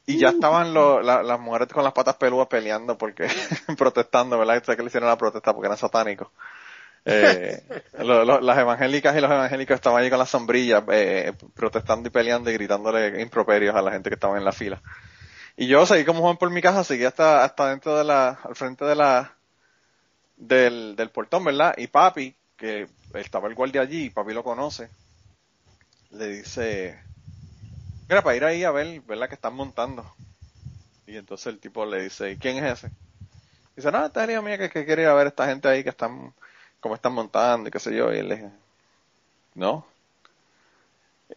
Speaker 3: Y ya estaban lo- la- las mujeres con las patas peludas peleando porque, protestando, ¿verdad? Sé que le hicieron la protesta porque eran satánicos. Eh, lo- lo- las evangélicas y los evangélicos estaban allí con las sombrillas, eh, protestando y peleando y gritándole improperios a la gente que estaba en la fila. Y yo seguí como Juan por mi casa, seguí hasta, hasta dentro de la, al frente de la, del, del portón, ¿verdad? Y papi, que estaba el guardia allí, y papi lo conoce, le dice, mira, para ir ahí a ver, ¿verdad? Que están montando. Y entonces el tipo le dice, ¿y quién es ese? Dice, no, esta es mío que, que quiere ir a ver a esta gente ahí que están, cómo están montando y qué sé yo. Y él le dije, no.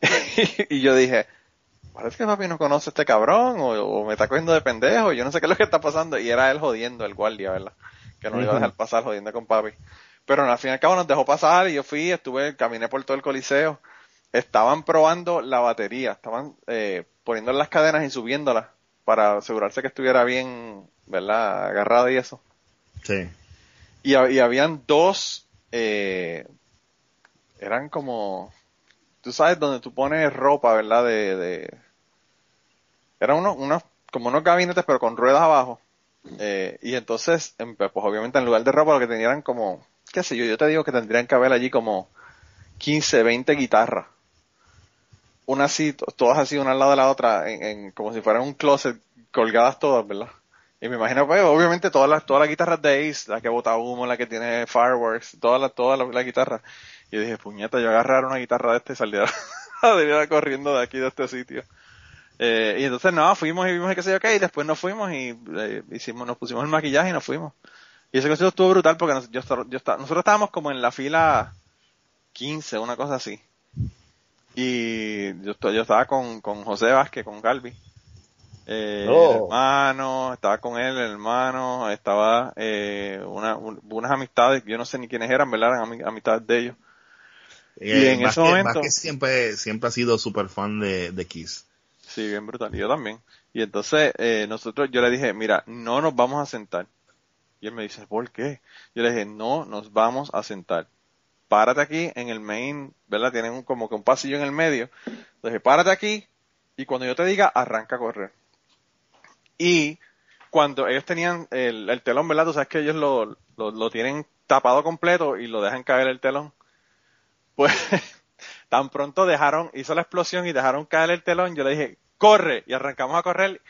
Speaker 3: y yo dije, parece que papi no conoce a este cabrón o, o me está cogiendo de pendejo, yo no sé qué es lo que está pasando. Y era él jodiendo, el guardia, ¿verdad? Que no le iba a dejar pasar jodiendo con papi. Pero al fin y al cabo nos dejó pasar y yo fui, estuve, caminé por todo el coliseo. Estaban probando la batería, estaban eh, poniendo las cadenas y subiéndolas para asegurarse que estuviera bien, ¿verdad? Agarrada y eso.
Speaker 5: Sí.
Speaker 3: Y, y habían dos, eh, eran como, tú sabes, donde tú pones ropa, ¿verdad? De, de eran unos, unos, como unos gabinetes, pero con ruedas abajo. Eh, y entonces, em, pues obviamente en lugar de ropa lo que tenían como, qué sé yo, yo te digo que tendrían que haber allí como 15, 20 guitarras. Una así, to- todas así, una al lado de la otra, en, en- como si fueran un closet, colgadas todas, ¿verdad? Y me imagino, pues, obviamente todas las, todas las guitarras de Ace, la que bota humo, la que tiene fireworks, todas las, todas las, las guitarras. Y dije, puñeta, yo agarrar una guitarra de este y saliera, corriendo de aquí, de este sitio. Eh, y entonces, no, fuimos y vimos que sé yo qué, y después nos fuimos y eh, hicimos, nos pusimos el maquillaje y nos fuimos. Y ese concierto estuvo brutal porque nos- yo, yo nosotros estábamos como en la fila 15, una cosa así. Y yo, yo estaba con, con José Vázquez, con Galvi. Eh, el hermano, estaba con él, el hermano, estaba eh, una, un- unas amistades, yo no sé ni quiénes eran, ¿verdad? Eran ami- amistades de ellos. Y en ese
Speaker 5: Vázquez-
Speaker 3: momento-
Speaker 5: Vázquez siempre, siempre ha sido súper fan de, de Kiss.
Speaker 3: Sí, bien brutal. Y yo también. Y entonces eh, nosotros, yo le dije, mira, no nos vamos a sentar. Y él me dice, ¿por qué? Yo le dije, no nos vamos a sentar. Párate aquí en el main, ¿verdad? Tienen un, como que un pasillo en el medio. Dije, párate aquí y cuando yo te diga, arranca a correr. Y cuando ellos tenían el, el telón, ¿verdad? Tú sabes que ellos lo, lo, lo tienen tapado completo y lo dejan caer el telón. Pues tan pronto dejaron, hizo la explosión y dejaron caer el telón, yo le dije, corre, y arrancamos a correr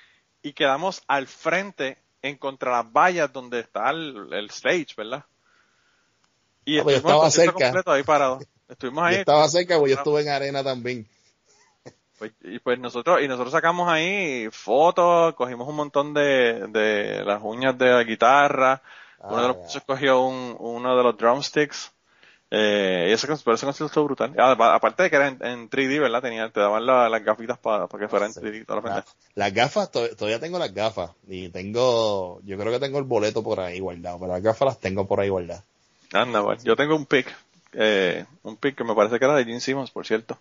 Speaker 3: y quedamos al frente en contra las vallas donde está el, el stage, ¿verdad? Y
Speaker 5: Ah, pues yo estaba cerca.
Speaker 3: completo ahí parados. Estuvimos
Speaker 5: Yo
Speaker 3: ahí.
Speaker 5: estaba cerca, porque yo estuve en arena también.
Speaker 3: Pues, y pues nosotros, y nosotros sacamos ahí fotos, cogimos un montón de, de las uñas de la guitarra, uno de los
Speaker 5: Ah,
Speaker 3: muchachos cogió un, uno de los drumsticks, eh, y ese, con- pero ese concierto brutal. Ah, apa- aparte de que era en, en 3D, ¿verdad? Tenía, te daban la- las gafitas para que fuera en
Speaker 5: Sí.
Speaker 3: 3D. Toda la
Speaker 5: las gafas, to- todavía tengo las gafas. Y tengo, yo creo que tengo el boleto por ahí guardado, pero las gafas las tengo por ahí guardadas.
Speaker 3: Anda, bueno. Yo tengo un pick, eh, un pick que me parece que era de Gene Simmons, por cierto.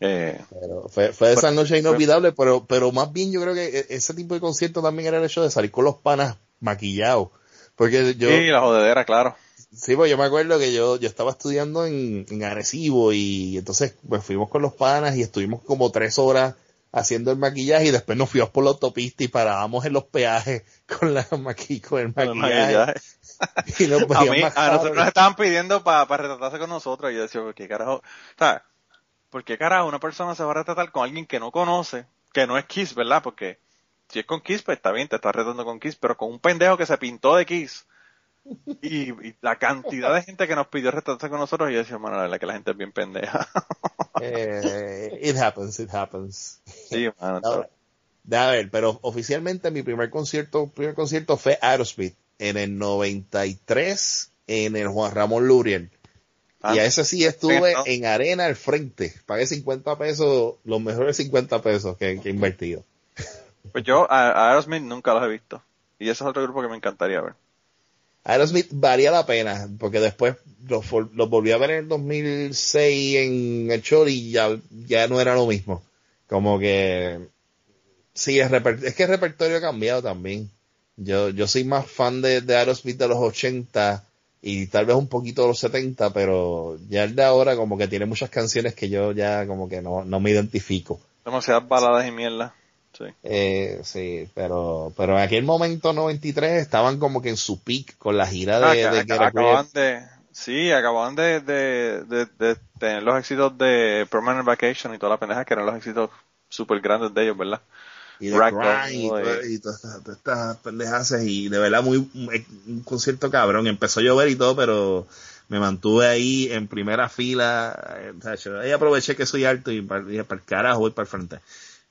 Speaker 3: Eh,
Speaker 5: Pero fue, fue esa noche inolvidable, pero, pero más bien yo creo que e- ese tipo de concierto también era el hecho de salir con los panas maquillados. Porque yo,
Speaker 3: y la jodedera, claro.
Speaker 5: Sí, pues yo me acuerdo que yo, yo estaba estudiando en, en Arecibo y entonces pues fuimos con los panas y estuvimos como tres horas haciendo el maquillaje y después nos fuimos por la autopista y parábamos en los peajes con la maqui con el
Speaker 3: Con el
Speaker 5: maquillaje.
Speaker 3: Maquillaje.
Speaker 5: Y nos
Speaker 3: A mí, nosotros nos estaban pidiendo para retratarse con nosotros y yo decía, ¿por qué carajo? ¿Sabes? ¿Por qué carajo una persona se va a retratar con alguien que no conoce, que no es Kiss, ¿verdad? Porque si es con Kiss, pues está bien, te estás retratando con Kiss, pero con un pendejo que se pintó de Kiss. Y, y la cantidad de gente que nos pidió retratarse con nosotros, y yo decía, mano, la verdad que la gente es bien pendeja.
Speaker 5: Eh, it happens, it happens.
Speaker 3: sí, mano.
Speaker 5: A ver, a ver, pero oficialmente mi primer concierto, primer concierto fue Aerosmith en el 93 en el Juan Ramón Luriel.
Speaker 3: Ah,
Speaker 5: y a ese sí estuve
Speaker 3: ¿no?
Speaker 5: en arena al frente. Pagué 50 pesos, los mejores 50 pesos que, que he invertido.
Speaker 3: Pues yo a, a Aerosmith nunca los he visto. Y ese es otro grupo que me encantaría ver.
Speaker 5: Aerosmith valía la pena, porque después los, los volví a ver en el 2006 en el show y ya, ya no era lo mismo. Como que, sí, reper- es que el repertorio ha cambiado también. Yo, yo soy más fan de, de Aerosmith de los 80 y tal vez un poquito de los 70, pero ya el de ahora como que tiene muchas canciones que yo ya como que no, no me identifico.
Speaker 3: Demasiadas baladas y mierda. Sí.
Speaker 5: Eh, sí, pero, pero en aquel momento 93 estaban como que en su peak con la gira
Speaker 3: Ah,
Speaker 5: de,
Speaker 3: que-
Speaker 5: de
Speaker 3: ac-
Speaker 5: Get a Grip.
Speaker 3: acababan de, sí, acababan de, de, de, de tener los éxitos de Permanent Vacation y toda la pendeja que eran los éxitos super grandes de ellos, ¿verdad?
Speaker 5: Y de Grind y, todas estas, estas pendejas y de verdad muy un, concierto cabrón empezó a llover y todo pero me mantuve ahí en primera fila eh, ahí aproveché que soy alto y dije, para el carajo voy para el frente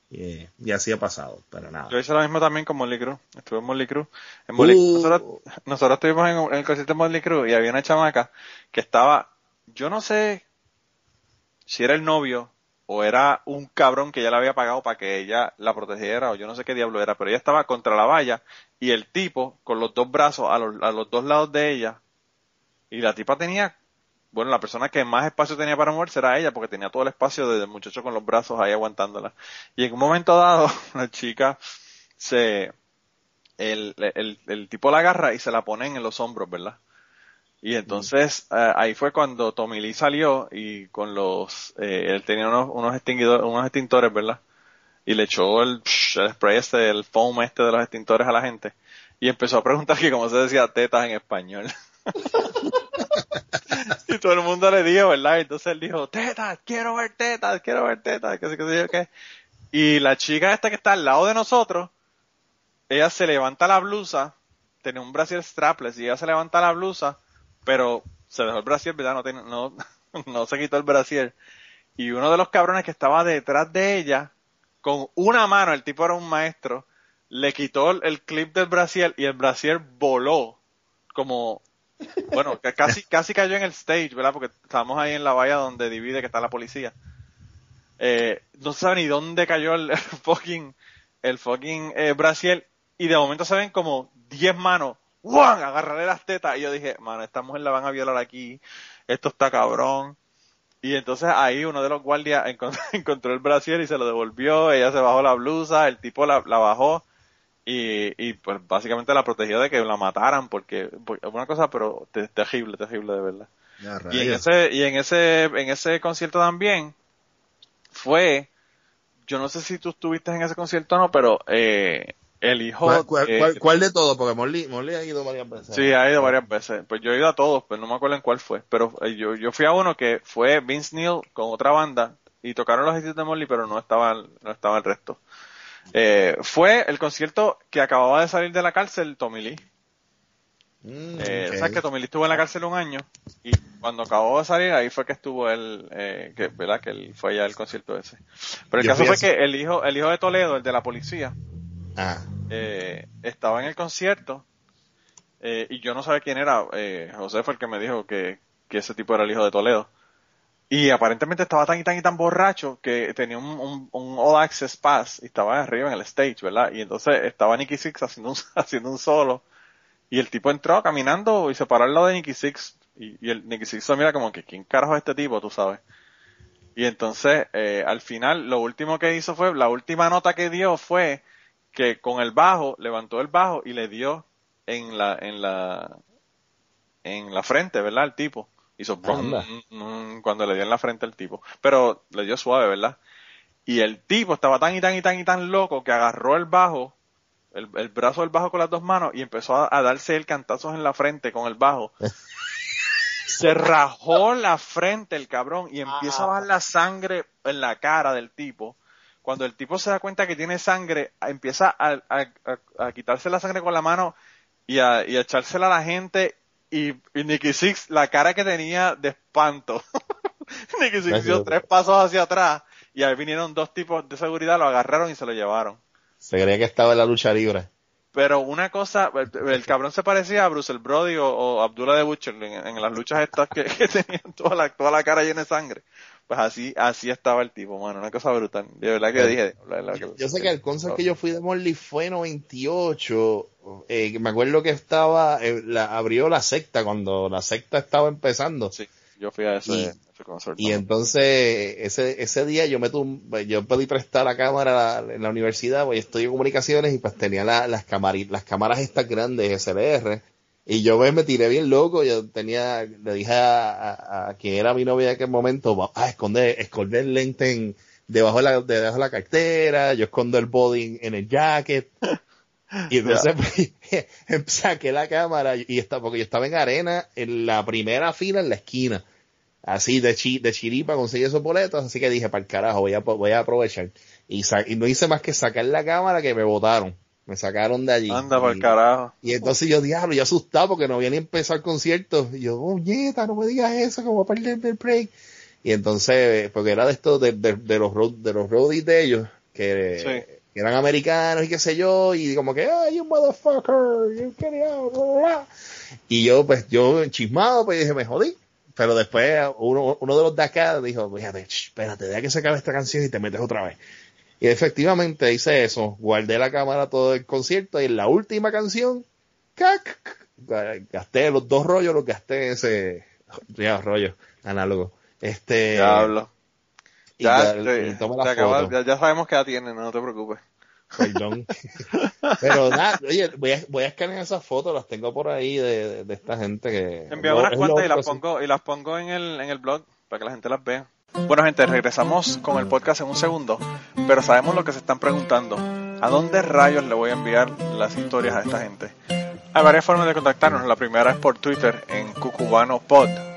Speaker 5: y, y así ha pasado pero nada
Speaker 3: Yo hice lo mismo también con Molly Cruz. Estuve en Molly Cruz. En Molly-
Speaker 5: Uh.
Speaker 3: nosotros, nosotros estuvimos en, en el concierto de Molly Cruz y había una chamaca que estaba, yo no sé si era el novio o era un cabrón que ya le había pagado para que ella la protegiera o yo no sé qué diablo era, pero ella estaba contra la valla y el tipo con los dos brazos a los, a los dos lados de ella y la tipa tenía, bueno, la persona que más espacio tenía para moverse era ella porque tenía todo el espacio del muchacho con los brazos ahí aguantándola. Y en un momento dado, la chica se, el, el, el tipo la agarra y se la pone en los hombros, ¿verdad? Y entonces eh, ahí fue cuando Tommy Lee salió y con los, eh, él tenía unos, unos extinguidores, unos extintores, ¿verdad? Y le echó el, psh, el spray este, el foam este de los extintores a la gente. Y empezó a preguntar que cómo se decía tetas en español. y todo el mundo le dijo, ¿verdad? Entonces él dijo, tetas, quiero ver tetas, quiero ver tetas, que sé que sé qué. Y la chica esta que está al lado de nosotros, ella se levanta la blusa, tenía un brasier strapless, y ella se levanta la blusa, pero se dejó el brasier, ¿verdad? No, tiene- no, no se quitó el brasier. Y uno de los cabrones que estaba detrás de ella, con una mano, el tipo era un maestro, le quitó el, clip del brasier y el brasier voló como bueno, casi, casi cayó en el stage, ¿verdad? Porque estábamos ahí en la valla donde divide que está la policía. Eh, no se sabe ni dónde cayó el, el fucking, el fucking eh, brasier. Y de momento se ven como 10 manos, ¡guau! agarrarle las tetas. Y yo dije, mano, esta mujer la van a violar aquí, esto está cabrón. Y entonces ahí uno de los guardias encontró, encontró el brasier y se lo devolvió, ella se bajó la blusa, el tipo la, la bajó y, y pues básicamente la protegió de que la mataran porque, porque una cosa pero te- terrible, terrible de verdad.
Speaker 5: Ya,
Speaker 3: Y en ese, y en ese, en ese concierto también fue, yo no sé si tú estuviste en ese concierto o no, pero eh, el hijo
Speaker 5: ¿Cuál, cuál,
Speaker 3: de-
Speaker 5: cuál- cuál de todo? Porque Morley, Morley ha ido varias veces.
Speaker 3: Sí, ha ido varias veces. Pues yo he ido a todos, pero no me acuerdo en cuál fue. Pero eh, yo, yo fui a uno que fue Vince Neil con otra banda y tocaron los éxitos de Molly, pero no estaba, no estaba el resto. Eh, fue el concierto que acababa de salir de la cárcel Tommy Lee.
Speaker 5: Mm,
Speaker 3: Eh. Sabes que Tommy Lee estuvo en la cárcel un año y cuando acabó de salir ahí fue que estuvo él, eh, que, ¿verdad? Que él fue ya el concierto ese. Pero el
Speaker 5: Yo
Speaker 3: caso fue
Speaker 5: ese-
Speaker 3: que el hijo, el hijo de Toledo, el de la policía,
Speaker 5: Ah,
Speaker 3: eh, estaba en el concierto eh, y yo no sabía quién era. Eh, José fue el que me dijo que, que ese tipo era el hijo de Toledo. Y aparentemente estaba tan y tan y tan borracho que tenía un, un, un All Access Pass y estaba arriba en el stage, ¿verdad? Y entonces estaba Nicky Six haciendo un, haciendo un solo y el tipo entró caminando y se paró al lado de Nicky Six y, el Nicky Six se mira como que ¿quién carajo es este tipo? Tú sabes. Y entonces, eh, al final, lo último que hizo fue, la última nota que dio fue que con el bajo, levantó el bajo y le dio en la, en la, en la frente, ¿verdad? El tipo. Hizo brum,
Speaker 5: Anda.
Speaker 3: mm, mm, cuando le dio en la frente al tipo. Pero le dio suave, ¿verdad? Y el tipo estaba tan y tan y tan y tan loco que agarró el bajo, el, el brazo del bajo con las dos manos y empezó a, a darse el cantazos en la frente con el bajo. Se rajó la frente el cabrón y empieza a bajar la sangre en la cara del tipo. Cuando el tipo se da cuenta que tiene sangre, empieza a, a- a- a quitarse la sangre con la mano y a, y a echársela a la gente y, y Nicky Six, la cara que tenía de espanto. Nicky Six dio tres pasos hacia atrás y ahí vinieron dos tipos de seguridad, lo agarraron y se lo llevaron.
Speaker 5: Se creía que estaba en la lucha libre.
Speaker 3: Pero una cosa, el, el cabrón se parecía a Bruce el Brody o, o Abdullah de Butcher en, en las luchas estas que, que tenían toda la, toda la cara llena de sangre. Pues así, así estaba el tipo, mano, una cosa brutal. De verdad que dije. la verdad que-
Speaker 5: Yo sé que el concert que yo fui de Morley fue en 98. eh, me acuerdo que estaba, eh, la, abrió la secta cuando la secta estaba empezando.
Speaker 3: Sí, yo fui a ese,
Speaker 5: Y-
Speaker 3: ese.
Speaker 5: Y entonces, ese, ese día yo me tum- yo pedí prestar la cámara en la universidad, pues estudio comunicaciones y pues tenía la- las, las cámaras estas grandes SLR. Y yo me, me tiré bien loco, yo tenía, le dije a, a, a quien era mi novia en aquel momento, va- ah, esconder, esconder el lente en, debajo de la, debajo de la cartera, yo escondo el body en, el jacket. Y entonces pues, saqué la cámara y estaba, porque yo estaba en arena en la primera fila en la esquina así de, chi, de chiripa conseguí esos boletos, así que dije, para el carajo, voy a, voy a aprovechar. Y, sa- y no hice más que sacar la cámara que me botaron. Me sacaron de allí.
Speaker 3: Anda por
Speaker 5: y,
Speaker 3: el carajo.
Speaker 5: y entonces yo, diablo, yo asustado porque no había ni empezado el concierto. Y yo, oh, nieta, no me digas eso, que voy a perderme el break. Y entonces, porque era de estos, de, de, de los road, de los roadies de ellos, que,
Speaker 3: Sí.
Speaker 5: que eran americanos y qué sé yo, y como que, ah, you motherfucker, you get it out, bla, bla, bla". Y yo, pues, yo chismado, pues dije, me jodí. Pero después uno, uno de los de acá dijo, fíjate, espérate, deja que se acabe esta canción y te metes otra vez. Y efectivamente hice eso, guardé la cámara todo el concierto y en la última canción, ¡cac! gasté los dos rollos, los gasté en ese, ya, rollo análogo. Este,
Speaker 3: Diablo.
Speaker 5: y,
Speaker 3: Ya,
Speaker 5: ya- y la
Speaker 3: sabemos que ya tiene, no te preocupes.
Speaker 5: Perdón. Pero nada, oye, voy a, voy a escanear esas fotos, las tengo por ahí de, de, esta gente que...
Speaker 3: Envíame unas cuantas y las pongo, y las pongo en el, en el blog para que la gente las vea. Bueno, gente, regresamos con el podcast en un segundo, pero sabemos lo que se están preguntando. ¿A dónde rayos le voy a enviar las historias a esta gente? Hay varias formas de contactarnos. La primera es por Twitter en cucubanopod.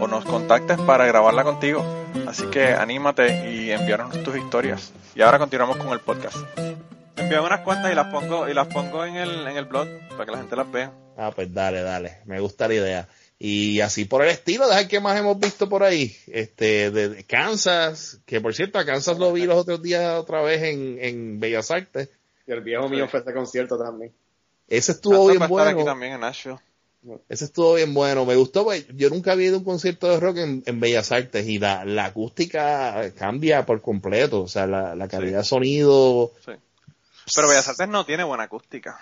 Speaker 3: o nos contactes para grabarla contigo. Así que anímate y envíanos tus historias. Y ahora continuamos con el podcast. Envíame unas cuantas y las pongo y las pongo en el en el blog para que la gente las vea.
Speaker 5: Ah, pues dale, dale. Me gusta la idea. Y así por el estilo, deja que más hemos visto por ahí. Este, de, Kansas, que por cierto, a Kansas lo vi los otros días otra vez en, en Bellas Artes.
Speaker 4: Y el viejo mío fue a ese concierto también.
Speaker 5: Ese estuvo
Speaker 3: Hasta
Speaker 5: bien
Speaker 3: para estar aquí
Speaker 5: bueno.
Speaker 3: también en Nashville.
Speaker 5: Ese estuvo bien bueno. Me gustó, pues, yo nunca había ido a un concierto de rock en, en Bellas Artes y la, la acústica cambia por completo. O sea, la, la calidad de sonido.
Speaker 3: Sí. Pero Bellas Artes no tiene buena acústica.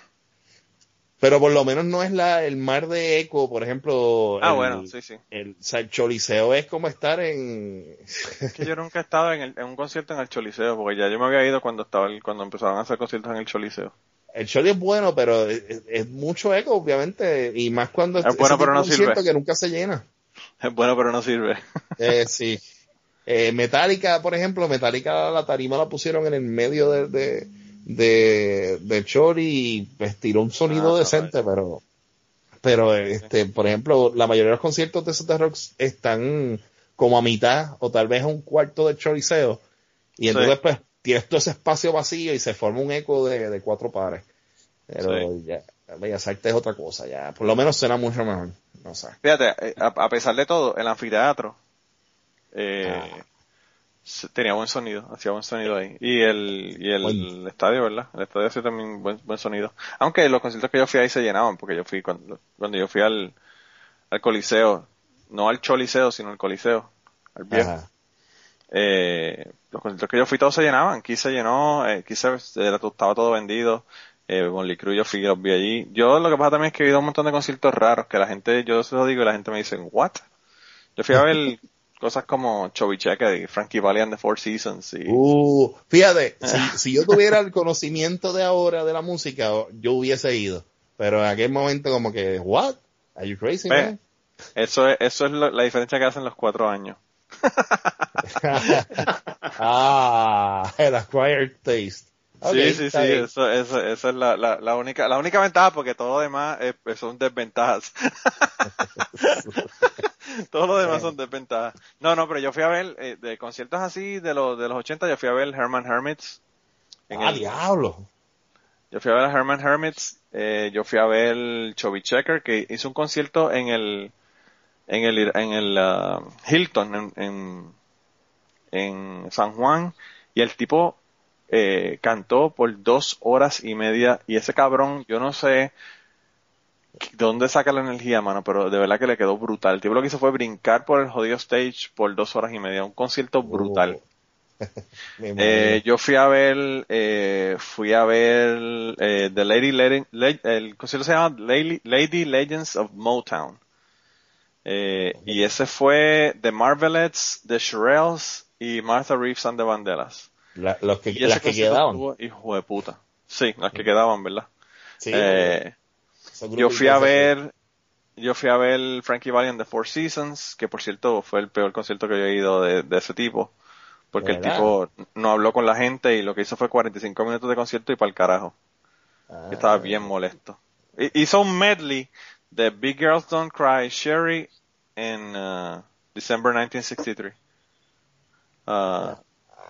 Speaker 5: Pero por lo menos no es la, el mar de eco, por ejemplo.
Speaker 3: Ah,
Speaker 5: el-
Speaker 3: bueno, sí, sí.
Speaker 5: El, o sea, el choliseo es como estar en...
Speaker 3: Es que yo nunca he estado en, el- en un concierto en el Choliseo, porque ya yo me había ido cuando estaba el- cuando empezaron a hacer conciertos en el Choliseo.
Speaker 5: El choli es bueno, pero es, es mucho eco, obviamente, y más cuando
Speaker 3: Es bueno, pero no
Speaker 5: de
Speaker 3: sirve.
Speaker 5: que nunca se llena.
Speaker 3: Es bueno, pero no sirve.
Speaker 5: Eh, sí. Eh, Metallica, por ejemplo, Metallica la tarima la pusieron en el medio de, de, de, del choli y pues, tiró un sonido
Speaker 3: Ah,
Speaker 5: decente, pero pero este, por ejemplo, la mayoría de los conciertos de esos de rock están como a mitad o tal vez a un cuarto del choliseo y entonces
Speaker 3: Sí.
Speaker 5: pues tienes todo ese espacio vacío y se forma un eco de, de cuatro pares. Pero
Speaker 3: Sí.
Speaker 5: ya, Bellas Artes es otra cosa, ya, por lo menos suena mucho mejor, no sé.
Speaker 3: Fíjate, eh, a, a pesar de todo, el anfiteatro eh,
Speaker 5: Ah.
Speaker 3: tenía buen sonido, hacía buen sonido ahí. Y el, y el estadio, ¿verdad? El estadio hacía también buen, buen sonido. Aunque los conciertos que yo fui ahí se llenaban, porque yo fui cuando, cuando yo fui al, al Coliseo, no al Choliseo, sino al Coliseo, al viejo.
Speaker 5: Ajá.
Speaker 3: Eh, los conciertos que yo fui todos se llenaban. Aquí se llenó, eh, aquí se, era- estaba todo vendido. Eh, Bonley Cruz yo fui, los vi allí. Yo lo que pasa también es que he ido a un montón de conciertos raros que la gente, yo se lo digo y la gente me dice, what? Yo fui a ver cosas como Chubby Checker y Frankie Valli and the Four Seasons y
Speaker 5: Uh, fíjate, si, si yo tuviera el conocimiento de ahora de la música, yo hubiese ido. Pero en aquel momento como que, what? Are you crazy, man?
Speaker 3: eso es, eso es lo- la diferencia que hacen los cuatro años.
Speaker 5: ah, el acquired taste.
Speaker 3: Sí, sí, sí,
Speaker 5: bien.
Speaker 3: eso, eso, esa es la, la, la única, la única ventaja porque todo lo demás es- pues, son desventajas. todo lo demás son desventajas. No, no, pero yo fui a ver, eh, de conciertos así de los, de los 80, yo fui a ver Herman Hermits. En
Speaker 5: Ah,
Speaker 3: el-
Speaker 5: diablo.
Speaker 3: yo fui a ver a Herman Hermits, eh, yo fui a ver Chubby Checker, que hizo un concierto en el, en el, en el ah, Hilton, en, en, en San Juan, y el tipo eh, cantó por dos horas y media, y ese cabrón, yo no sé dónde saca la energía, mano, pero de verdad que le quedó brutal. El tipo lo que hizo fue brincar por el jodido stage por dos horas y media, un concierto brutal.
Speaker 5: Me
Speaker 3: Eh, yo fui a ver, eh, fui a ver eh, The Lady, Lady- el concierto se llama Lady, Lady Legends of Motown. Eh, y ese fue The Marvelettes, The Shirelles y Martha Reeves and the Vandellas.
Speaker 5: La- los que,
Speaker 3: Y ese
Speaker 5: las que quedaban.
Speaker 3: estuvo hijo de puta. Sí, las que quedaban, ¿verdad?
Speaker 5: Sí,
Speaker 3: Eh, yo fui a ver, yo fui a ver Frankie Valli and the Four Seasons, que por cierto fue el peor concierto que yo he ido de, de ese tipo, porque el tipo no habló con la gente y lo que hizo fue 45 minutos de concierto y para el carajo.
Speaker 5: Ah,
Speaker 3: Yo estaba bien molesto. Hi- Hizo un medley de Big Girls Don't Cry, Sherry, en uh, December 1963. Ah,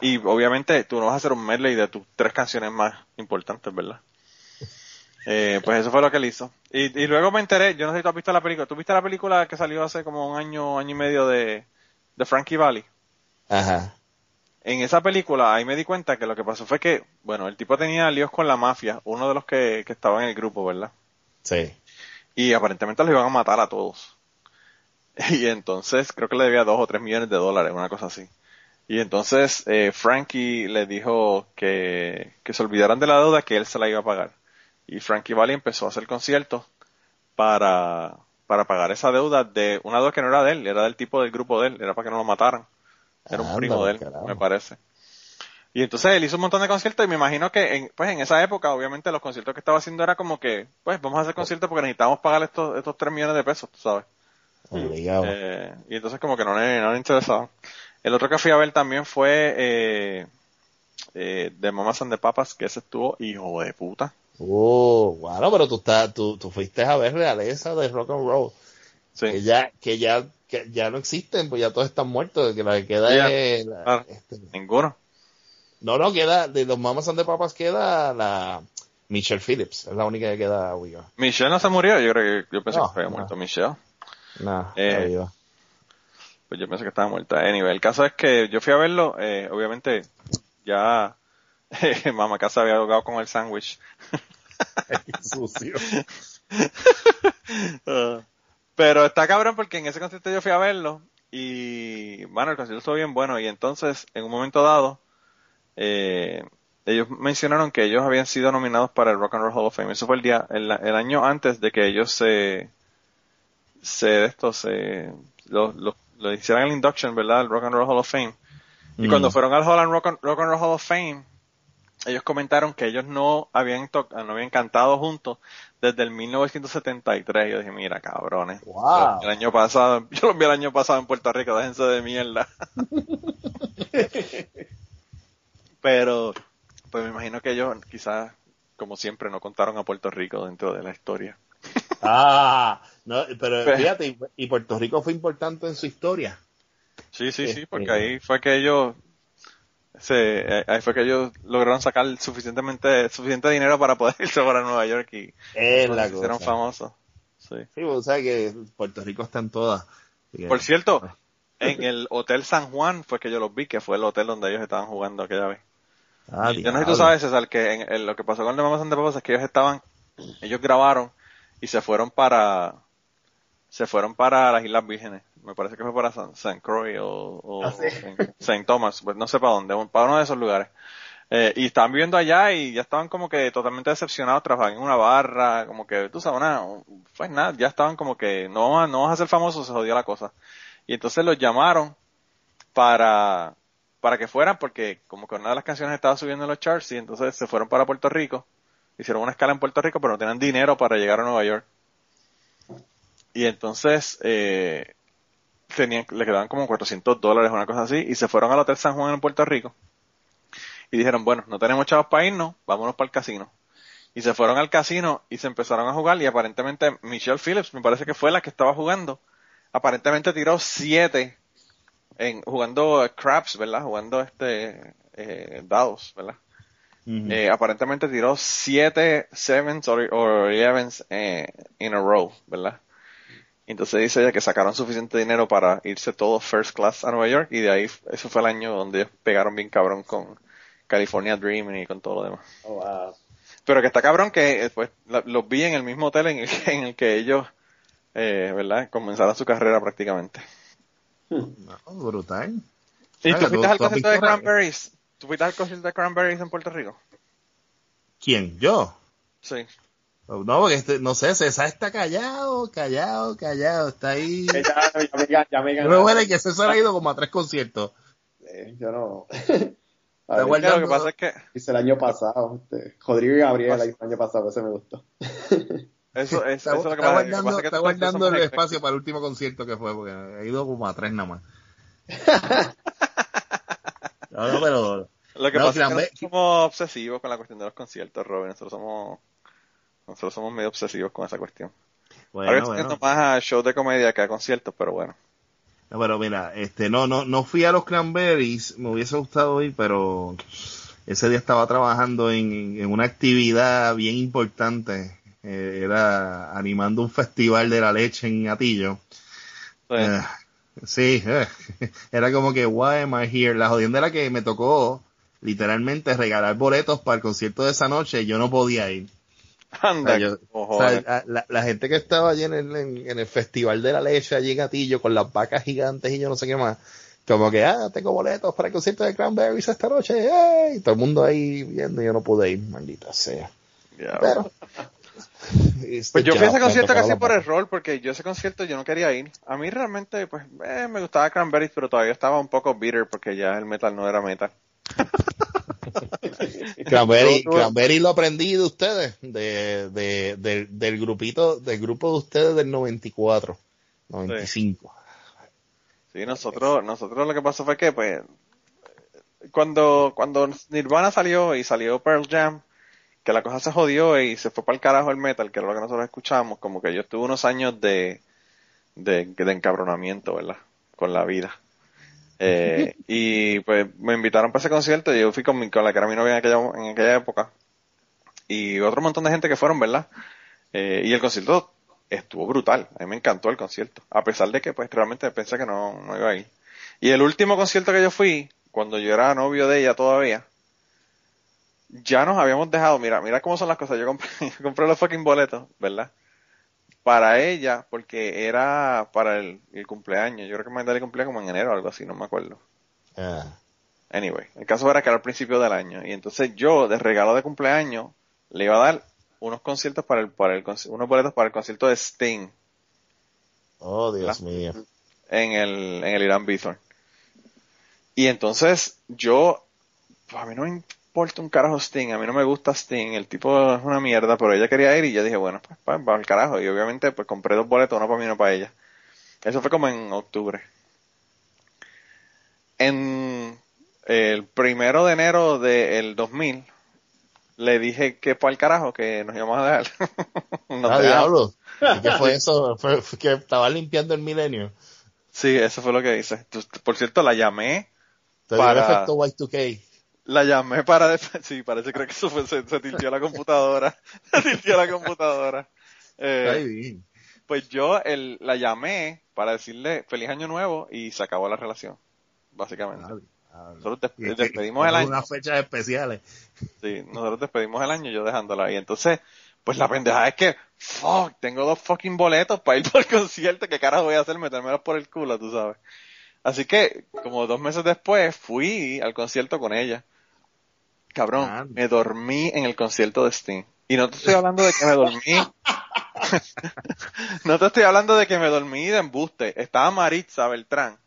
Speaker 3: y obviamente tú no vas a hacer un medley de tus tres canciones más importantes, ¿verdad? Eh, pues eso fue lo que él hizo. Y, y luego me enteré, yo no sé si tú has visto la película, ¿tú viste la película que salió hace como un año, año y medio de, de Frankie Valli?
Speaker 5: Ajá.
Speaker 3: En esa película ahí me di cuenta que lo que pasó fue que, bueno, el tipo tenía líos con la mafia, uno de los que, que estaba en el grupo, ¿verdad?
Speaker 5: Sí.
Speaker 3: Y aparentemente los iban a matar a todos. Y entonces creo que le debía dos o tres millones de dólares, una cosa así. Y entonces eh, Frankie le dijo que, que se olvidaran de la deuda que él se la iba a pagar. Y Frankie Valli empezó a hacer conciertos para, para pagar esa deuda de una deuda que no era de él, era del tipo del grupo de él, era para que no lo mataran. Era un primo de él, me parece. Y entonces él hizo un montón de conciertos y me imagino que en, pues en esa época obviamente los conciertos que estaba haciendo era como que, pues vamos a hacer conciertos porque necesitamos pagar estos, estos 3 millones de pesos, tú sabes.
Speaker 5: Obligado.
Speaker 3: Eh, y entonces como que no le, no le interesaba. El otro que fui a ver también fue eh, eh, de Mamas and the Papas, que ese estuvo hijo de puta.
Speaker 5: Oh, bueno, pero tú, estás, tú, tú fuiste a ver realeza de rock and roll.
Speaker 3: Sí.
Speaker 5: Que ya, que ya, que ya no existen, pues ya todos están muertos. Que la que queda
Speaker 3: Ya.
Speaker 5: es la-
Speaker 3: Claro.
Speaker 5: este,
Speaker 3: Ninguno.
Speaker 5: No, no, queda, de los Mamas and the Papas queda la Michelle Phillips. Es la única que queda viva.
Speaker 3: Michelle no se murió, yo creo que, yo pensé
Speaker 5: No,
Speaker 3: que había
Speaker 5: no.
Speaker 3: muerto Michelle.
Speaker 5: No,
Speaker 3: Eh,
Speaker 5: viva.
Speaker 3: Pues yo pensé que estaba muerta. Anyway, el caso es que yo fui a verlo, eh, obviamente ya mamá casa había ahogado con el sándwich.
Speaker 5: Sucio.
Speaker 3: Ah, Pero está cabrón porque en ese concierto yo fui a verlo y, bueno, el concierto estuvo bien bueno y entonces, en un momento dado, eh, ellos mencionaron que ellos habían sido nominados para el Rock and Roll Hall of Fame. Eso fue el día, el, el año antes de que ellos se, se, esto, se, lo, lo, lo hicieran el induction, ¿verdad? El Rock and Roll Hall of Fame. Y
Speaker 5: Mm.
Speaker 3: cuando fueron al Hall and Rock, and, Rock and Roll Hall of Fame, ellos comentaron que ellos no habían to- no habían cantado juntos desde el 1973. Yo dije, mira, cabrones.
Speaker 5: Wow.
Speaker 3: El año pasado, yo los vi el año pasado en Puerto Rico, déjense de mierda. Pero, pues me imagino que ellos quizás, como siempre, no contaron a Puerto Rico dentro de la historia.
Speaker 5: Ah, no, pero
Speaker 3: Pues-
Speaker 5: fíjate, y- Puerto Rico fue importante en su historia.
Speaker 3: Sí, sí, sí, porque
Speaker 5: Este-
Speaker 3: ahí fue que ellos, se, eh, ahí fue que ellos lograron sacar suficientemente, suficiente dinero para poder irse para Nueva York y
Speaker 5: Es
Speaker 3: pues,
Speaker 5: la
Speaker 3: se hicieron
Speaker 5: cosa.
Speaker 3: famosos. Sí.
Speaker 5: Sí, vos sabes que Puerto Rico está en todas.
Speaker 3: Por cierto, en el Hotel San Juan fue que yo los vi, que fue el hotel donde ellos estaban jugando aquella vez.
Speaker 5: Ah,
Speaker 3: yo no sé si tú sabes, César, que en, en lo que pasó con el de Mamas and the Papas es que ellos estaban, ellos grabaron y se fueron para, se fueron para las Islas Vírgenes. Me parece que fue para San, San Croix o, o
Speaker 4: Ah, sí.
Speaker 3: St. Thomas, pues no sé para dónde, para uno de esos lugares. Eh, y estaban viviendo allá y ya estaban como que totalmente decepcionados, trabajaban en una barra, como que, tú sabes, una, pues nada, ya estaban como que, no, vamos a- no vas a ser famosos, se jodió la cosa. Y entonces los llamaron para, para que fueran, porque como que una de las canciones estaba subiendo en los charts y entonces se fueron para Puerto Rico, hicieron una escala en Puerto Rico, pero no tenían dinero para llegar a Nueva York. Y entonces, eh, tenían, le quedaban como 400 dólares una cosa así, y se fueron al Hotel San Juan en Puerto Rico. Y dijeron, bueno, no tenemos chavos para irnos, vámonos para el casino. Y se fueron al casino y se empezaron a jugar y aparentemente Michelle Phillips, me parece que fue la que estaba jugando, aparentemente tiró siete en, jugando craps, ¿verdad? Jugando este, eh, dados, ¿verdad? Eh, aparentemente tiró siete sevens o, o elevens eh, in a row, ¿verdad? Entonces dice ella que sacaron suficiente dinero para irse todos first class a Nueva York y de ahí eso fue el año donde ellos pegaron bien cabrón con California Dreaming y con todo lo demás.
Speaker 4: Oh, wow.
Speaker 3: Pero que está cabrón que eh, pues, la- los vi en el mismo hotel en el, que- en el que ellos, eh, ¿verdad? Comenzaron su carrera prácticamente.
Speaker 5: No, brutal.
Speaker 3: ¿Y tú fuiste al concierto de Cranberries? ¿Tú fuiste al concierto de Cranberries en Puerto Rico?
Speaker 5: ¿Quién? ¿Yo?
Speaker 3: Sí.
Speaker 5: No, porque este, no sé, César está callado, callado, callado, está ahí.
Speaker 4: Ya, ya, me, ya, ya me
Speaker 5: No huele que César ha ido como a tres conciertos.
Speaker 4: Eh, yo no. A ver,
Speaker 5: guardando-
Speaker 3: lo que pasa es que
Speaker 4: hice el año pasado. Este, Rodrigo y Gabriel hice el año pasado, ese me gustó.
Speaker 3: eso, eso,
Speaker 5: Está,
Speaker 3: eso es lo que
Speaker 5: está
Speaker 3: pasa. Lo que
Speaker 5: guardando,
Speaker 3: pasa es que
Speaker 5: está guardando
Speaker 3: somos
Speaker 5: el espacio para el último concierto que fue, porque ha ido como a tres nada más. No, no, pero
Speaker 3: Lo que
Speaker 5: No,
Speaker 3: pasa es que nosotros somos obsesivos con la cuestión de los conciertos, Robin. Nosotros somos, nosotros somos medio obsesivos con esa cuestión. Ahora
Speaker 5: bueno,
Speaker 3: estoy yendo
Speaker 5: bueno.
Speaker 3: más a shows de comedia que a conciertos, pero bueno.
Speaker 5: No, pero mira, este, no, no, no fui a los Cranberries, me hubiese gustado ir, pero ese día estaba trabajando en, en una actividad bien importante, eh, era animando un festival de la leche en Atillo.
Speaker 3: Entonces,
Speaker 5: Eh, sí, eh, era como que, why am I here? La jodienda era que me tocó literalmente regalar boletos para el concierto de esa noche y yo no podía ir.
Speaker 3: anda,
Speaker 5: o sea, yo-. O sea, la, la gente que estaba allí en el, en, en el Festival de la Leche, allí en Gatillo, con las vacas gigantes y yo no sé qué más, como que, ah, tengo boletos para el concierto de Cranberries esta noche, ¡ey! Y todo el mundo ahí viendo y yo no pude ir, maldita sea. Pero, este,
Speaker 3: Pues yo fui a ese concierto casi por error, porque yo ese concierto yo no quería ir. A mí realmente, pues, eh, me gustaba Cranberries, pero todavía estaba un poco bitter porque ya el metal no era metal.
Speaker 5: Cranberry, lo aprendí de ustedes, de, de, del- del grupito, del grupo de ustedes del 94, 95.
Speaker 3: Sí, nosotros, nosotros lo que pasó fue que, pues, cuando, cuando Nirvana salió y salió Pearl Jam, que la cosa se jodió y se fue para el carajo el metal, que era lo que nosotros escuchábamos, como que yo estuve unos años de, de, de encabronamiento, ¿verdad? Con la vida. Eh, y pues me invitaron para ese concierto y yo fui con, mi, con la que era mi novia en aquella, en aquella época. Y otro montón de gente que fueron, ¿verdad? Eh, y el concierto estuvo brutal. A mí me encantó el concierto. A pesar de que pues realmente pensé que no, no iba a ir. Y el último concierto que yo fui, cuando yo era novio de ella todavía, ya nos habíamos dejado, mira, mira cómo son las cosas. Yo compré, yo compré los fucking boletos, ¿verdad? Para ella, porque era para el, el cumpleaños. Yo creo que Magdalena cumplía como en enero o algo así, no me acuerdo.
Speaker 5: Ah,
Speaker 3: Anyway, el caso era que era al principio del año. Y entonces yo, de regalo de cumpleaños, le iba a dar unos conciertos para el, para el, unos boletos para el concierto de Sting
Speaker 5: oh, Dios mío.
Speaker 3: en el, en el Irán Bithorn. Y entonces yo, pues a mí no me importa un carajo Sting, a mí no me gusta Sting, el tipo es una mierda, pero ella quería ir y yo dije, bueno, pues va, va al carajo. Y obviamente pues compré dos boletos, uno para mí y uno para ella. Eso fue como en octubre. En el primero de enero del 2000, le dije que para el carajo, que nos íbamos a dejar. Nos
Speaker 5: Ah, diablo. ¿Y qué fue eso? Fue, fue que estaba limpiando el milenio.
Speaker 3: Sí, eso fue lo que hice. Por cierto, la llamé
Speaker 5: Te dio
Speaker 3: Para-
Speaker 5: el efecto Y2K.
Speaker 3: La llamé para... Sí, parece creo que eso fue, se, se la computadora. Se tiltió la computadora. Eh,
Speaker 5: Ay, bien.
Speaker 3: pues yo el, la llamé para decirle feliz año nuevo y se acabó la relación, básicamente. Nosotros des- despedimos el año.
Speaker 5: Unas fechas especiales.
Speaker 3: Sí, nosotros despedimos el año yo dejándola ahí. Entonces, pues la pendeja es que fuck, tengo dos fucking boletos para ir por el concierto, ¿qué carajo voy a hacer? Metérmelos por el culo, tú sabes. Así que, como dos meses después, fui al concierto con ella. Cabrón,
Speaker 5: Ah.
Speaker 3: me dormí en el concierto de Sting. Y no te estoy hablando de que me dormí. no te estoy hablando de que me dormí de embuste. Estaba Maritza Beltrán,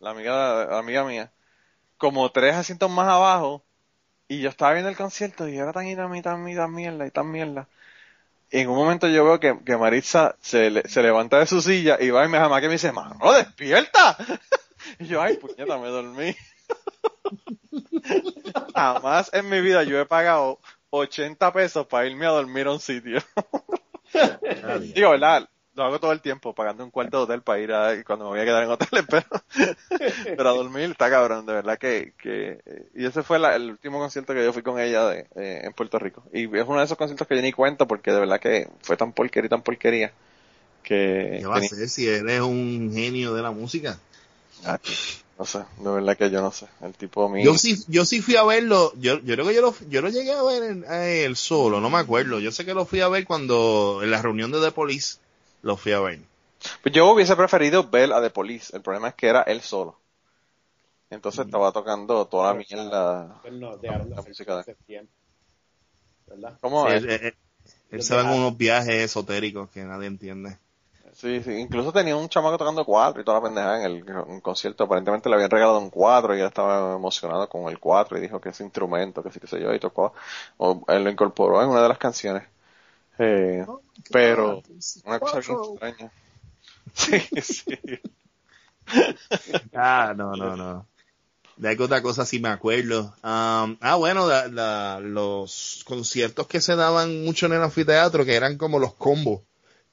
Speaker 3: la amiga, la amiga mía, como tres asientos más abajo. Y yo estaba viendo el concierto y era tan y tan y tan y tan mierda y tan mierda. Y en un momento yo veo que, que Maritza se, le- se levanta de su silla y va y me llama que me dice, mano, despierta. y yo, ay, puñeta, me dormí. Jamás en mi vida yo he pagado 80 pesos para irme a dormir a un sitio. Digo, ¿verdad? Lo hago todo el tiempo, pagando un cuarto de hotel para ir a, cuando me voy a quedar en hoteles, pero, pero a dormir está cabrón, de verdad que, que, y ese fue la- el último concierto que yo fui con ella de, eh, en Puerto Rico. Y es uno de esos conciertos que yo ni cuento porque de verdad que fue tan porquería y tan porquería que,
Speaker 5: ¿Qué va a hacer si eres un genio de la música?
Speaker 3: Ah, no sé, de verdad que yo no sé, el tipo mío.
Speaker 5: Yo sí, yo sí fui a verlo, yo, yo creo que yo lo, yo lo llegué a ver en- a él solo, no me acuerdo. Yo sé que lo fui a ver cuando en la reunión de The Police lo fui a ver.
Speaker 3: Pues yo hubiese preferido ver a The Police, el problema es que era él solo. Entonces estaba tocando toda la mierda.
Speaker 4: Pues no, de
Speaker 3: La música de-.
Speaker 4: ¿Verdad?
Speaker 3: ¿Cómo
Speaker 5: Sí,
Speaker 3: es?
Speaker 5: él, él- él se va en unos viajes esotéricos que nadie entiende.
Speaker 3: Sí, sí, incluso tenía un chamaco tocando cuatro y toda la pendejada en el en concierto. Aparentemente le habían regalado un cuatro y él estaba emocionado con el cuatro y dijo que ese instrumento, que sí, que sé yo, y tocó, o él lo incorporó en una de las canciones. Eh, pero, una cosa bien extraña. Sí, sí.
Speaker 5: Ah, no, no, no. De alguna otra cosa sí me acuerdo. Um, ah, bueno, la- la- los conciertos que se daban mucho en el anfiteatro, que eran como los combos,